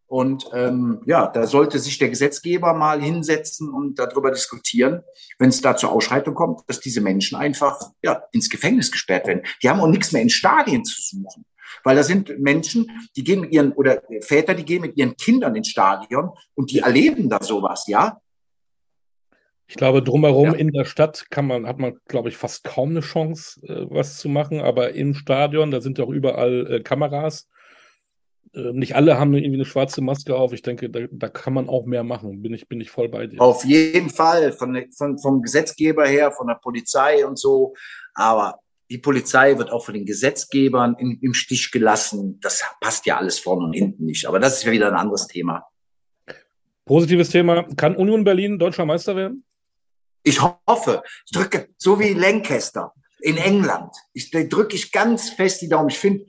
Und ähm, ja, da sollte sich der Gesetzgeber mal hinsetzen und darüber diskutieren, wenn es da zur Ausschreitung kommt, dass diese Menschen einfach ja, ins Gefängnis gesperrt werden. Die haben auch nichts mehr in Stadien zu suchen. Weil da sind Menschen, die gehen mit ihren, oder Väter, die gehen mit ihren Kindern ins Stadion und die erleben da sowas, ja. Ich glaube, drumherum ja. in der Stadt kann man, hat man, glaube ich, fast kaum eine Chance, äh, was zu machen. Aber im Stadion, da sind ja auch überall äh, Kameras. Äh, nicht alle haben irgendwie eine schwarze Maske auf. Ich denke, da, da, kann man auch mehr machen. Bin ich, bin ich voll bei dir. Auf jeden Fall, von, von, vom Gesetzgeber her, von der Polizei und so. Aber die Polizei wird auch von den Gesetzgebern in, im Stich gelassen. Das passt ja alles vorne und hinten nicht. Aber das ist ja wieder ein anderes Thema. Positives Thema. Kann Union Berlin deutscher Meister werden? Ich hoffe, ich drücke, so wie Lancaster in England. Ich drücke ich ganz fest die Daumen. Ich finde,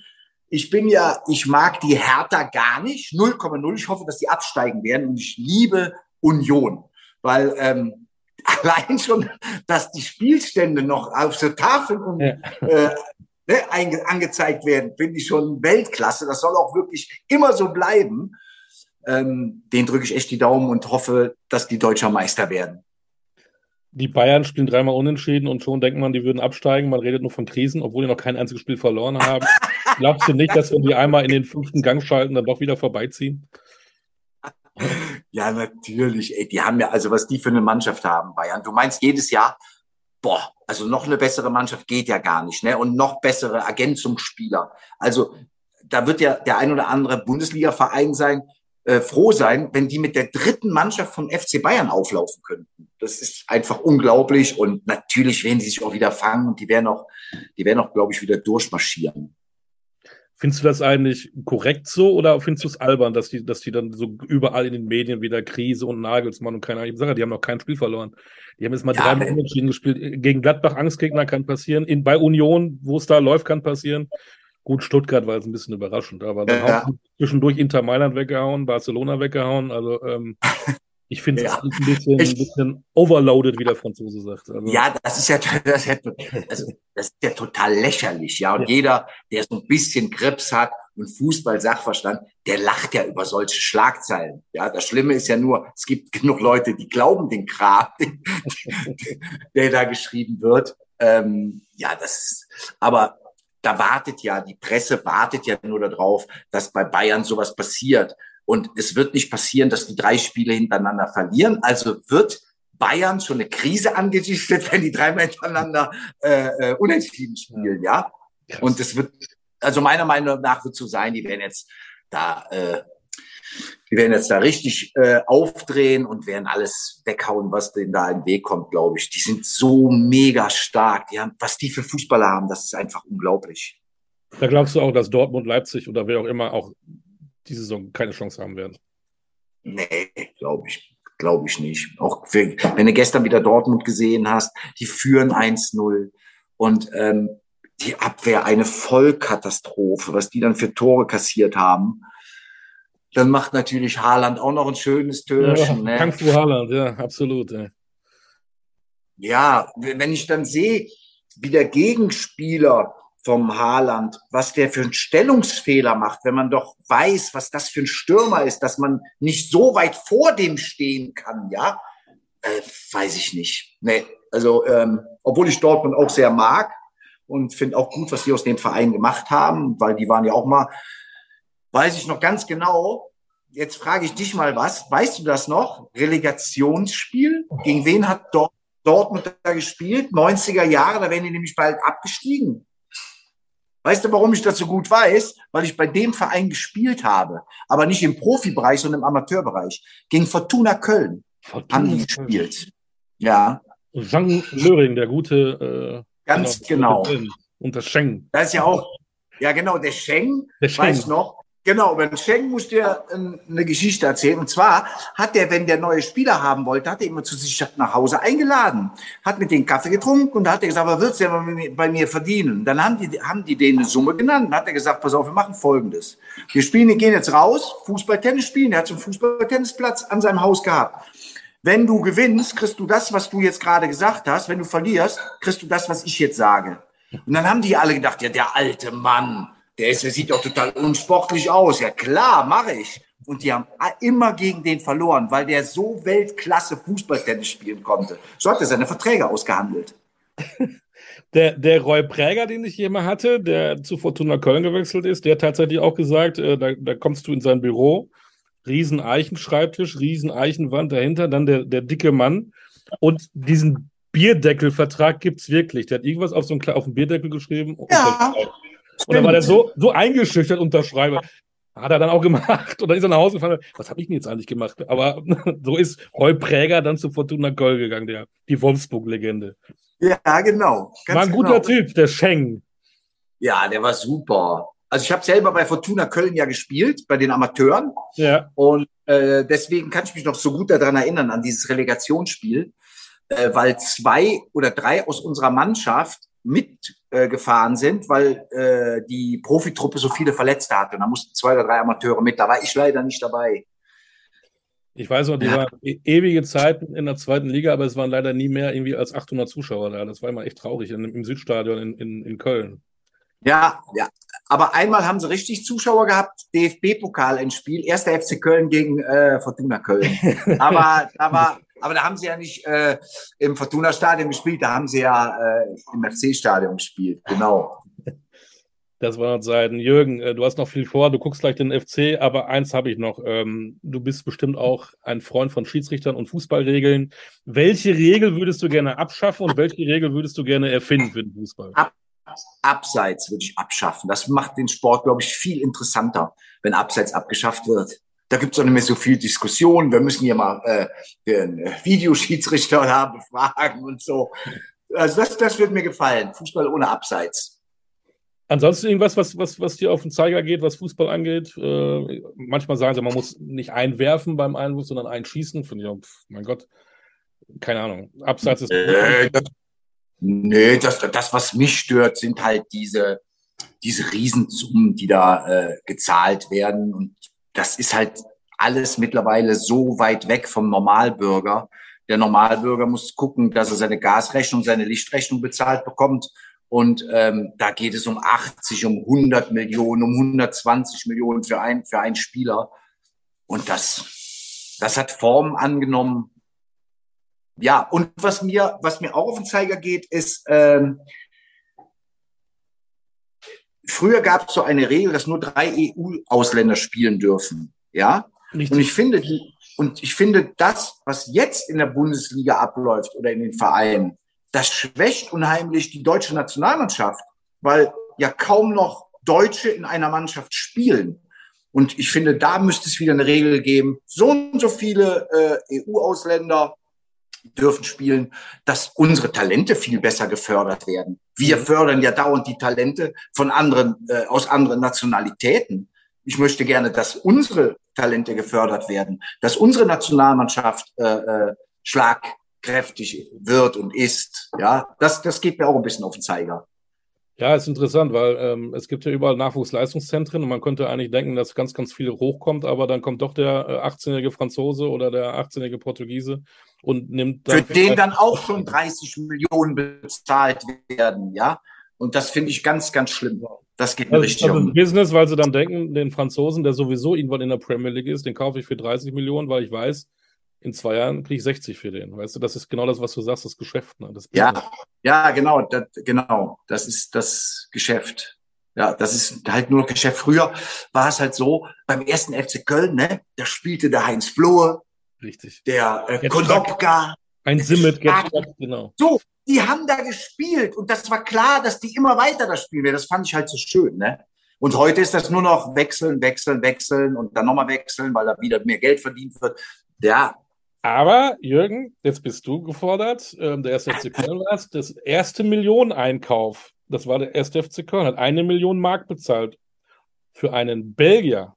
ich bin ja, ich mag die Hertha gar nicht, 0,0. Ich hoffe, dass die absteigen werden und ich liebe Union, weil ähm, [LAUGHS] allein schon, dass die Spielstände noch auf der Tafel und, ja. äh, ne, angezeigt werden, finde ich schon Weltklasse. Das soll auch wirklich immer so bleiben. Ähm, den drücke ich echt die Daumen und hoffe, dass die Deutscher Meister werden die Bayern spielen dreimal unentschieden und schon denkt man, die würden absteigen. Man redet nur von Krisen, obwohl die noch kein einziges Spiel verloren haben. [LAUGHS] Glaubst du nicht, dass wenn die einmal in den fünften Gang schalten, dann doch wieder vorbeiziehen? Ja, natürlich. Ey, die haben ja, also was die für eine Mannschaft haben, Bayern. Du meinst jedes Jahr, boah, also noch eine bessere Mannschaft geht ja gar nicht, ne? Und noch bessere Ergänzungsspieler. Also da wird ja der ein oder andere Bundesliga-Verein sein, äh, froh sein, wenn die mit der dritten Mannschaft vom FC Bayern auflaufen könnten. Das ist einfach unglaublich und natürlich werden die sich auch wieder fangen und die werden auch, die werden auch, glaube ich, wieder durchmarschieren. Findest du das eigentlich korrekt so oder findest du es albern, dass die, dass die dann so überall in den Medien wieder Krise und Nagelsmann und keine Ahnung, sage, die haben noch kein Spiel verloren. Die haben jetzt mal ja, drei Unentschieden gespielt. Gegen Gladbach Angstgegner kann passieren. In, bei Union, wo es da läuft, kann passieren. Gut, Stuttgart war jetzt ein bisschen überraschend, aber dann ja. haben zwischendurch Inter Mailand weggehauen, Barcelona weggehauen. Also ähm, [LAUGHS] ich finde es ja. ein, bisschen, ein bisschen overloaded, wie der Franzose sagt. Also, ja, das ist ja, das ist ja, das ist ja total lächerlich, ja. Und ja. jeder, der so ein bisschen Grips hat, und Fußball-Sachverstand, der lacht ja über solche Schlagzeilen. Ja, das Schlimme ist ja nur, es gibt genug Leute, die glauben den Kram, [LAUGHS] der da geschrieben wird. Ähm, ja, das, aber da wartet ja, die Presse wartet ja nur darauf, dass bei Bayern sowas passiert. Und es wird nicht passieren, dass die drei Spiele hintereinander verlieren. Also wird Bayern schon eine Krise angedichtet, wenn die dreimal hintereinander äh, äh, unentschieden spielen, ja. Krass. Und es wird, also meiner Meinung nach wird so sein, die werden jetzt da, äh, die werden jetzt da richtig äh, aufdrehen und werden alles weghauen, was denen da in den Weg kommt, glaube ich. Die sind so mega stark. Die haben, was die für Fußballer haben, das ist einfach unglaublich. Da glaubst du auch, dass Dortmund, Leipzig oder wer auch immer auch diese Saison keine Chance haben werden? Nee, glaube ich. Glaube ich nicht. Auch für, wenn du gestern wieder Dortmund gesehen hast, die führen 1-0 und ähm, die Abwehr eine Vollkatastrophe, was die dann für Tore kassiert haben. Dann macht natürlich Haaland auch noch ein schönes Törchen. Ja, ne? Kung Haaland, ja, absolut. Ja. ja, wenn ich dann sehe, wie der Gegenspieler vom Haaland, was der für einen Stellungsfehler macht, wenn man doch weiß, was das für ein Stürmer ist, dass man nicht so weit vor dem stehen kann, ja, äh, weiß ich nicht. Nee, also ähm, obwohl ich Dortmund auch sehr mag und finde auch gut, was die aus dem Verein gemacht haben, weil die waren ja auch mal, weiß ich noch ganz genau. Jetzt frage ich dich mal was. Weißt du das noch? Relegationsspiel? Gegen wen hat Dortmund da gespielt? 90er Jahre, da wären die nämlich bald abgestiegen. Weißt du, warum ich das so gut weiß? Weil ich bei dem Verein gespielt habe, aber nicht im Profibereich, sondern im Amateurbereich. Gegen Fortuna Köln Fortuna haben die gespielt. Ja. Jean Löring, der gute. Äh, Ganz genau. Und das Schengen. Das ist ja auch. Ja, genau, der Schengen, der Schengen. weiß noch, Genau, über den Schengen muss dir ähm, eine Geschichte erzählen. Und zwar hat der, wenn der neue Spieler haben wollte, hat er immer zu sich nach Hause eingeladen, hat mit denen Kaffee getrunken und da hat er gesagt, was willst du denn bei mir verdienen? Dann haben die, haben die denen eine Summe genannt. Dann hat er gesagt, pass auf, wir machen Folgendes. Wir spielen, gehen jetzt raus, Fußball-Tennis spielen. Er hat so einen Fußball-Tennisplatz an seinem Haus gehabt. Wenn du gewinnst, kriegst du das, was du jetzt gerade gesagt hast. Wenn du verlierst, kriegst du das, was ich jetzt sage. Und dann haben die alle gedacht, ja, der alte Mann, der, ist, der sieht doch total unsportlich aus. Ja klar, mache ich. Und die haben immer gegen den verloren, weil der so Weltklasse Fußballtennis spielen konnte. So hat er seine Verträge ausgehandelt. [LAUGHS] Der, der Roy Präger, den ich hier mal hatte, der zu Fortuna Köln gewechselt ist, der hat tatsächlich auch gesagt, äh, da, da kommst du in sein Büro, riesen Eichenschreibtisch, riesen Eichenwand dahinter, dann der, der dicke Mann und diesen Bierdeckelvertrag gibt es wirklich. Der hat irgendwas auf so einen, auf einen Bierdeckel geschrieben. Ja. Und dann war der so, so eingeschüchtert unterschreibe. Hat er dann auch gemacht. [LAUGHS] Und dann ist er nach Hause gefahren. Was habe ich denn jetzt eigentlich gemacht? Aber [LAUGHS] so ist Roy Präger dann zu Fortuna Köln gegangen, der, die Wolfsburg-Legende. Ja, genau. War ein guter genau. Typ, der Scheng. Ja, der war super. Also ich habe selber bei Fortuna Köln ja gespielt, bei den Amateuren. Ja. Und äh, deswegen kann ich mich noch so gut daran erinnern, an dieses Relegationsspiel, äh, weil zwei oder drei aus unserer Mannschaft mitgefahren äh, sind, weil äh, die Profitruppe so viele Verletzte hatte. Und da mussten zwei oder drei Amateure mit. Da war ich leider nicht dabei. Ich weiß noch, die ja. waren ewige Zeiten in der zweiten Liga, aber es waren leider nie mehr irgendwie als 800 Zuschauer da. Das war immer echt traurig in, im Südstadion in, in, in Köln. Ja, ja. Aber einmal haben sie richtig Zuschauer gehabt, DFB-Pokal ein Spiel, erster FC Köln gegen äh, Fortuna Köln. [LAUGHS] Aber da war, aber da haben sie ja nicht äh, im Fortuna-Stadion gespielt, da haben sie ja äh, im FC-Stadion gespielt, genau. Das war Zeiten. Jürgen, äh, du hast noch viel vor, du guckst gleich den FC, aber eins habe ich noch. Ähm, du bist bestimmt auch ein Freund von Schiedsrichtern und Fußballregeln. Welche Regel würdest du gerne abschaffen und welche Regel würdest du gerne erfinden für den Fußball? Ab, abseits würde ich abschaffen. Das macht den Sport, glaube ich, viel interessanter, wenn Abseits abgeschafft wird da gibt es auch nicht mehr so viel Diskussion. Wir müssen hier mal äh, den Videoschiedsrichter [LAUGHS] da befragen und so. Also das, das wird mir gefallen. Fußball ohne Abseits. Ansonsten irgendwas, was, was, was dir auf den Zeiger geht, was Fußball angeht? Äh, manchmal sagen sie, man muss nicht einwerfen beim Einwurf, sondern einschießen. Finde ich auch, mein Gott, keine Ahnung. Abseits ist. Äh, das, nee, das, das, was mich stört, sind halt diese, diese Riesensummen, die da äh, gezahlt werden. Und das ist halt alles mittlerweile so weit weg vom Normalbürger. Der Normalbürger muss gucken, dass er seine Gasrechnung, seine Lichtrechnung bezahlt bekommt Und ähm, da geht es um 80, um 100 Millionen, um 120 Millionen für, ein, für einen Spieler. Und das, das hat Formen angenommen. Ja, und was mir, was mir auch auf den Zeiger geht, ist, ähm, früher gab es so eine Regel, dass nur drei EU-Ausländer spielen dürfen. Ja. Richtig. Und ich finde, die, und ich finde, das, was jetzt in der Bundesliga abläuft oder in den Vereinen, das schwächt unheimlich die deutsche Nationalmannschaft, weil ja kaum noch Deutsche in einer Mannschaft spielen. Und ich finde, da müsste es wieder eine Regel geben. So und so viele äh, EU-Ausländer dürfen spielen, dass unsere Talente viel besser gefördert werden. Wir mhm. fördern ja dauernd die Talente von anderen, äh, aus anderen Nationalitäten. Ich möchte gerne, dass unsere Talente gefördert werden, dass unsere Nationalmannschaft äh, äh, schlagkräftig wird und ist. Ja, das, das geht mir auch ein bisschen auf den Zeiger. Ja, ist interessant, weil ähm, es gibt ja überall Nachwuchsleistungszentren und man könnte eigentlich denken, dass ganz, ganz viel hochkommt, aber dann kommt doch der äh, 18-jährige Franzose oder der 18-jährige Portugiese und nimmt dann. Für den dann auch schon 30 Millionen bezahlt werden, ja. Und das finde ich ganz, ganz schlimm. Das geht mir also, richtig also um. Business, weil sie dann denken, den Franzosen, der sowieso irgendwann in der Premier League ist, den kaufe ich für 30 Millionen, weil ich weiß, in zwei Jahren kriege ich 60 für den. Weißt du, das ist genau das, was du sagst, das Geschäft. Ne? Das ja, ja, genau, das, genau. Das ist das Geschäft. Ja, das ist halt nur Geschäft. Früher war es halt so, beim ersten FC Köln, ne, da spielte der Heinz Flohe. Richtig. Der äh, Konopka. Ein Simmet, genau. So, die haben da gespielt und das war klar, dass die immer weiter das spielen werden. Das fand ich halt so schön, ne? Und heute ist das nur noch wechseln, wechseln, wechseln und dann nochmal wechseln, weil da wieder mehr Geld verdient wird. Ja, aber, Jürgen, jetzt bist du gefordert. Ähm, der erste FC Köln war es. Das erste Millioneneinkauf, das war der erste FC Köln, hat eine Million Mark bezahlt für einen Belgier.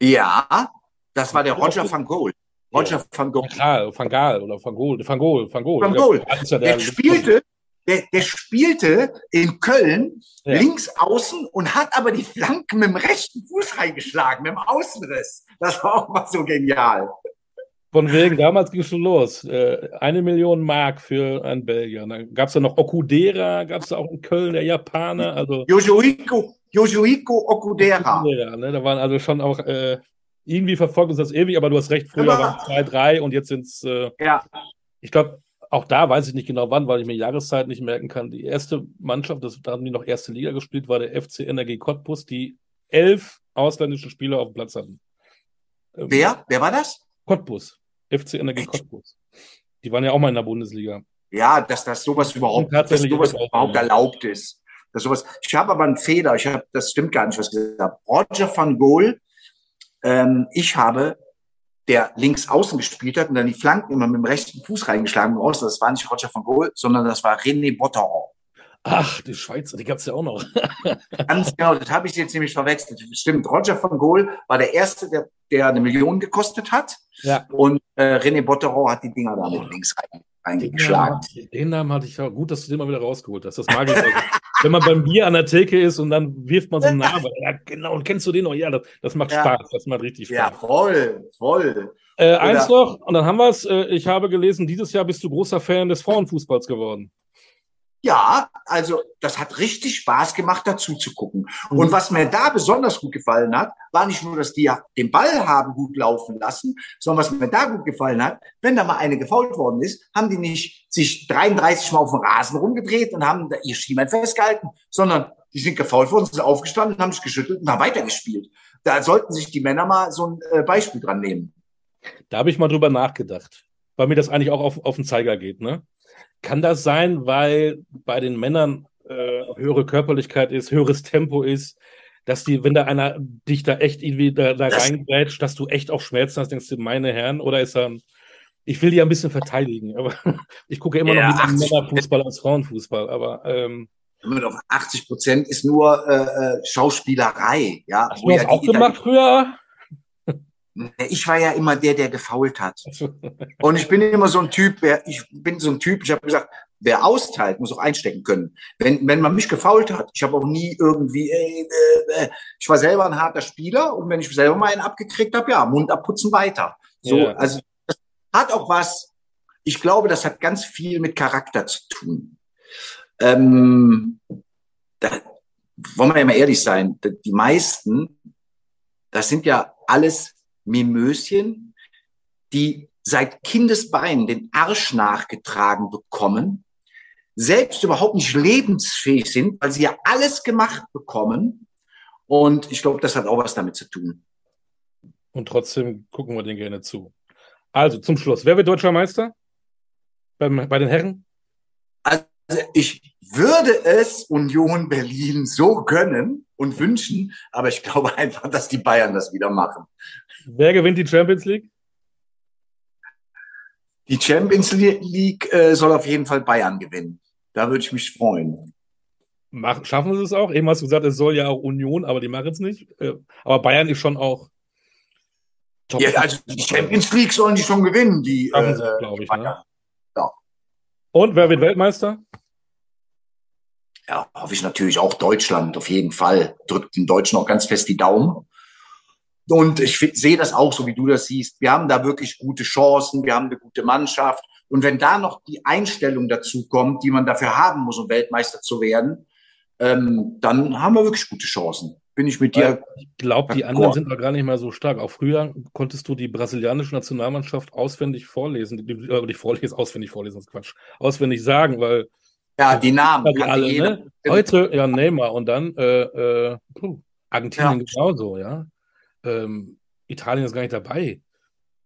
Ja, das war der Roger van Gool. Roger van Gool. Ja, van Gaal oder van Gool. Van Gool, van Gool. Van Gool. Der, der, spielte, der, der spielte in Köln ja. links außen und hat aber die Flanken mit dem rechten Fuß reingeschlagen, mit dem Außenriss. Das war auch mal so genial. Von wegen, damals ging es schon los. Äh, eine Million Mark für einen Belgier. Dann gab es ja noch Okudera, gab es auch in Köln, der Japaner. Also Yoshihiko, Yoshihiko Okudera. Okudera ne? Da waren also schon auch, äh, irgendwie verfolgt uns das ewig, aber du hast recht, früher waren es zwei, drei und jetzt sind es, äh, ja. ich glaube, auch da weiß ich nicht genau wann, weil ich mir Jahreszeit nicht merken kann. Die erste Mannschaft, das, da haben die noch erste Liga gespielt, war der FC Energie Cottbus, die elf ausländische Spieler auf dem Platz hatten. Ähm, Wer? Wer war das? Cottbus. FC Energie Cottbus. Die waren ja auch mal in der Bundesliga. Ja, dass das sowas überhaupt, dass sowas überhaupt erlaubt ist. Dass sowas, ich habe aber einen Fehler, ich habe, das stimmt gar nicht, was ich gesagt habe. Roger van Gool, ähm, ich habe, der links außen gespielt hat und dann die Flanken immer mit dem rechten Fuß reingeschlagen raus, das war nicht Roger van Gool, sondern das war René Botteron. Ach, die Schweizer, die gab es ja auch noch. [LAUGHS] Ganz genau, das habe ich jetzt nämlich verwechselt. Stimmt, Roger van Gool war der Erste, der, der eine Million gekostet hat. Ja. Und äh, René Botteron hat die Dinger da mit links rein, reingeschlagen. Den, den Namen hatte ich ja gut, dass du den mal wieder rausgeholt hast. Das mag ich. [LAUGHS] Wenn man beim Bier an der Theke ist und dann wirft man so einen [LAUGHS] Namen. Ja, genau, und kennst du den noch? Ja, das, das macht ja. Spaß. Das macht richtig Spaß. Ja, voll, voll. Äh, eins noch, und dann haben wir es. Äh, ich habe gelesen, dieses Jahr bist du großer Fan des Frauenfußballs geworden. Ja, also das hat richtig Spaß gemacht, dazu zu gucken. Mhm. Und was mir da besonders gut gefallen hat, war nicht nur, dass die ja den Ball haben gut laufen lassen, sondern was mir da gut gefallen hat, wenn da mal eine gefault worden ist, haben die nicht sich 33 Mal auf dem Rasen rumgedreht und haben ihr Schienbein festgehalten, sondern die sind gefault worden, sind aufgestanden, haben sich geschüttelt und haben weitergespielt. Da sollten sich die Männer mal so ein äh, Beispiel dran nehmen. Da habe ich mal drüber nachgedacht, weil mir das eigentlich auch auf, auf den Zeiger geht, ne? Kann das sein, weil bei den Männern äh, höhere Körperlichkeit ist, höheres Tempo ist, dass die, wenn da einer dich da echt irgendwie da, da reingrätscht, dass du echt auch Schmerzen hast, denkst du, meine Herren, oder ist er, ich will die ein bisschen verteidigen, aber [LAUGHS] ich gucke immer ja, noch lieber Männerfußball als Frauenfußball, aber ähm, auf 80 Prozent ist nur äh, äh, Schauspielerei, ja. Hast du das ja auch gemacht früher? Ich war ja immer der, der gefault hat. [LAUGHS] Und ich bin immer so ein Typ, wer, ich bin so ein Typ, ich habe gesagt, wer austeilt, muss auch einstecken können. Wenn, wenn man mich gefault hat, ich habe auch nie irgendwie, äh, äh, ich war selber ein harter Spieler und wenn ich selber mal einen abgekriegt habe, ja, Mund abputzen weiter. So, ja. also das hat auch was, ich glaube, das hat ganz viel mit Charakter zu tun. ähm, da wollen wir ja mal ehrlich sein, die meisten, das sind ja alles Mimöschen, die seit Kindesbeinen den Arsch nachgetragen bekommen, selbst überhaupt nicht lebensfähig sind, weil sie ja alles gemacht bekommen. Und ich glaube, das hat auch was damit zu tun. Und trotzdem gucken wir den gerne zu. Also zum Schluss, wer wird deutscher Meister? Beim, bei den Herren? Also ich würde es Union Berlin so gönnen und wünschen, aber ich glaube [LAUGHS] einfach, dass die Bayern das wieder machen. Wer gewinnt die Champions League? Die Champions League äh, soll auf jeden Fall Bayern gewinnen. Da würde ich mich freuen. Mach, schaffen sie es auch? Eben hast du gesagt, es soll ja auch Union, aber die machen es nicht. Äh, aber Bayern ist schon auch. Top. Ja, also die Champions League sollen die schon gewinnen, die äh, glaube ich. Ne? Ja. Und wer wird Weltmeister? Ja, hoffe ich natürlich auch Deutschland, auf jeden Fall. Drückt den Deutschen auch ganz fest die Daumen. Und ich sehe das auch so, wie du das siehst. Wir haben da wirklich gute Chancen, wir haben eine gute Mannschaft. Und wenn da noch die Einstellung dazu kommt, die man dafür haben muss, um Weltmeister zu werden, ähm, dann haben wir wirklich gute Chancen. Bin ich mit dir. Ich glaube, die anderen sind doch gar nicht mehr so stark. Auch früher konntest du die brasilianische Nationalmannschaft auswendig vorlesen. Die, äh, nicht vorlesen, auswendig vorlesen, das ist Quatsch. Auswendig sagen, weil. Ja, die Namen. Die alle, ne? Heute, ja, Neymar und dann äh, äh, Argentinien ja. genauso, ja. Ähm, Italien ist gar nicht dabei.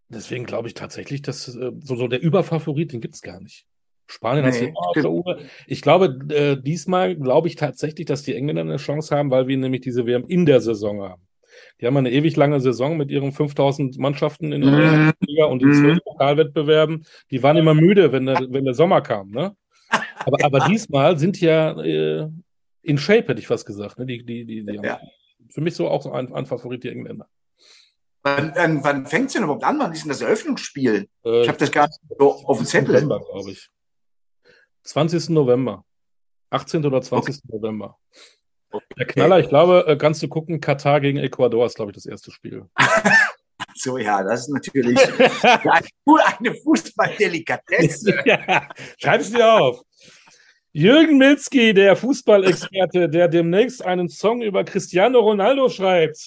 Deswegen glaube ich tatsächlich, dass äh, so, so der Überfavorit, den gibt es gar nicht. Spanien nee, hat auf der Uhr. Ich glaube, äh, diesmal glaube ich tatsächlich, dass die Engländer eine Chance haben, weil wir nämlich diese WM in der Saison haben. Die haben eine ewig lange Saison mit ihren 5000 Mannschaften in der mhm. Liga und den zwölf Pokalwettbewerben. Die waren immer müde, wenn der, wenn der Sommer kam. Ne? Aber, aber diesmal sind ja äh, in Shape, hätte ich fast gesagt. Ne? Die, die, die, die ja. Für mich so auch so ein, ein Favorit, die Engländer. Wann, wann, wann fängt es denn überhaupt an? Wann ist denn das Eröffnungsspiel? Äh, ich habe das gar nicht so auf dem Zettel. November, glaube ich. 20. November. 18. oder 20. Okay. November. Okay. Der Knaller, ich glaube, äh, kannst du gucken, Katar gegen Ecuador ist, glaube ich, das erste Spiel. [LAUGHS] so, ja, das ist natürlich [LAUGHS] eine Fußballdelikatesse. [LAUGHS] ja, schreib es dir auf. Jürgen Milzki, der Fußballexperte, der demnächst einen Song über Cristiano Ronaldo schreibt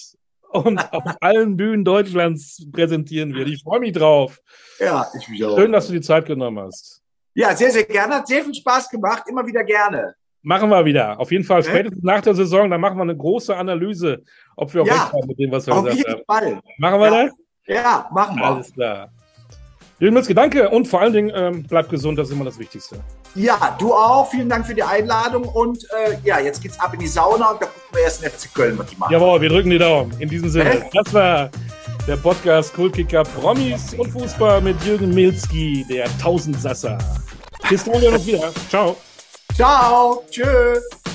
und [LAUGHS] auf allen Bühnen Deutschlands präsentieren wird. Ich freue mich drauf. Ja, ich mich auch. Schön, dass du die Zeit genommen hast. Ja, sehr, sehr gerne. Hat sehr viel Spaß gemacht. Immer wieder gerne. Machen wir wieder. Auf jeden Fall spätestens nach der Saison, dann machen wir eine große Analyse, ob wir auch ja, recht haben mit dem, was wir auf gesagt jeden Fall. Machen wir ja. das? Ja, machen wir. Alles klar. Jürgen Milzki, danke und vor allen Dingen ähm, bleib gesund, das ist immer das Wichtigste. Ja, du auch. Vielen Dank für die Einladung und äh, ja, jetzt geht's ab in die Sauna und da gucken wir erst in FC Köln, was die machen. Jawohl, wir drücken die Daumen. In diesem Sinne, äh? das war der Podcast Kultkicker Promis und Fußball mit Jürgen Milzki, der Tausendsasser. Bis dann, wir uns wieder. Ciao. Ciao. Tschüss.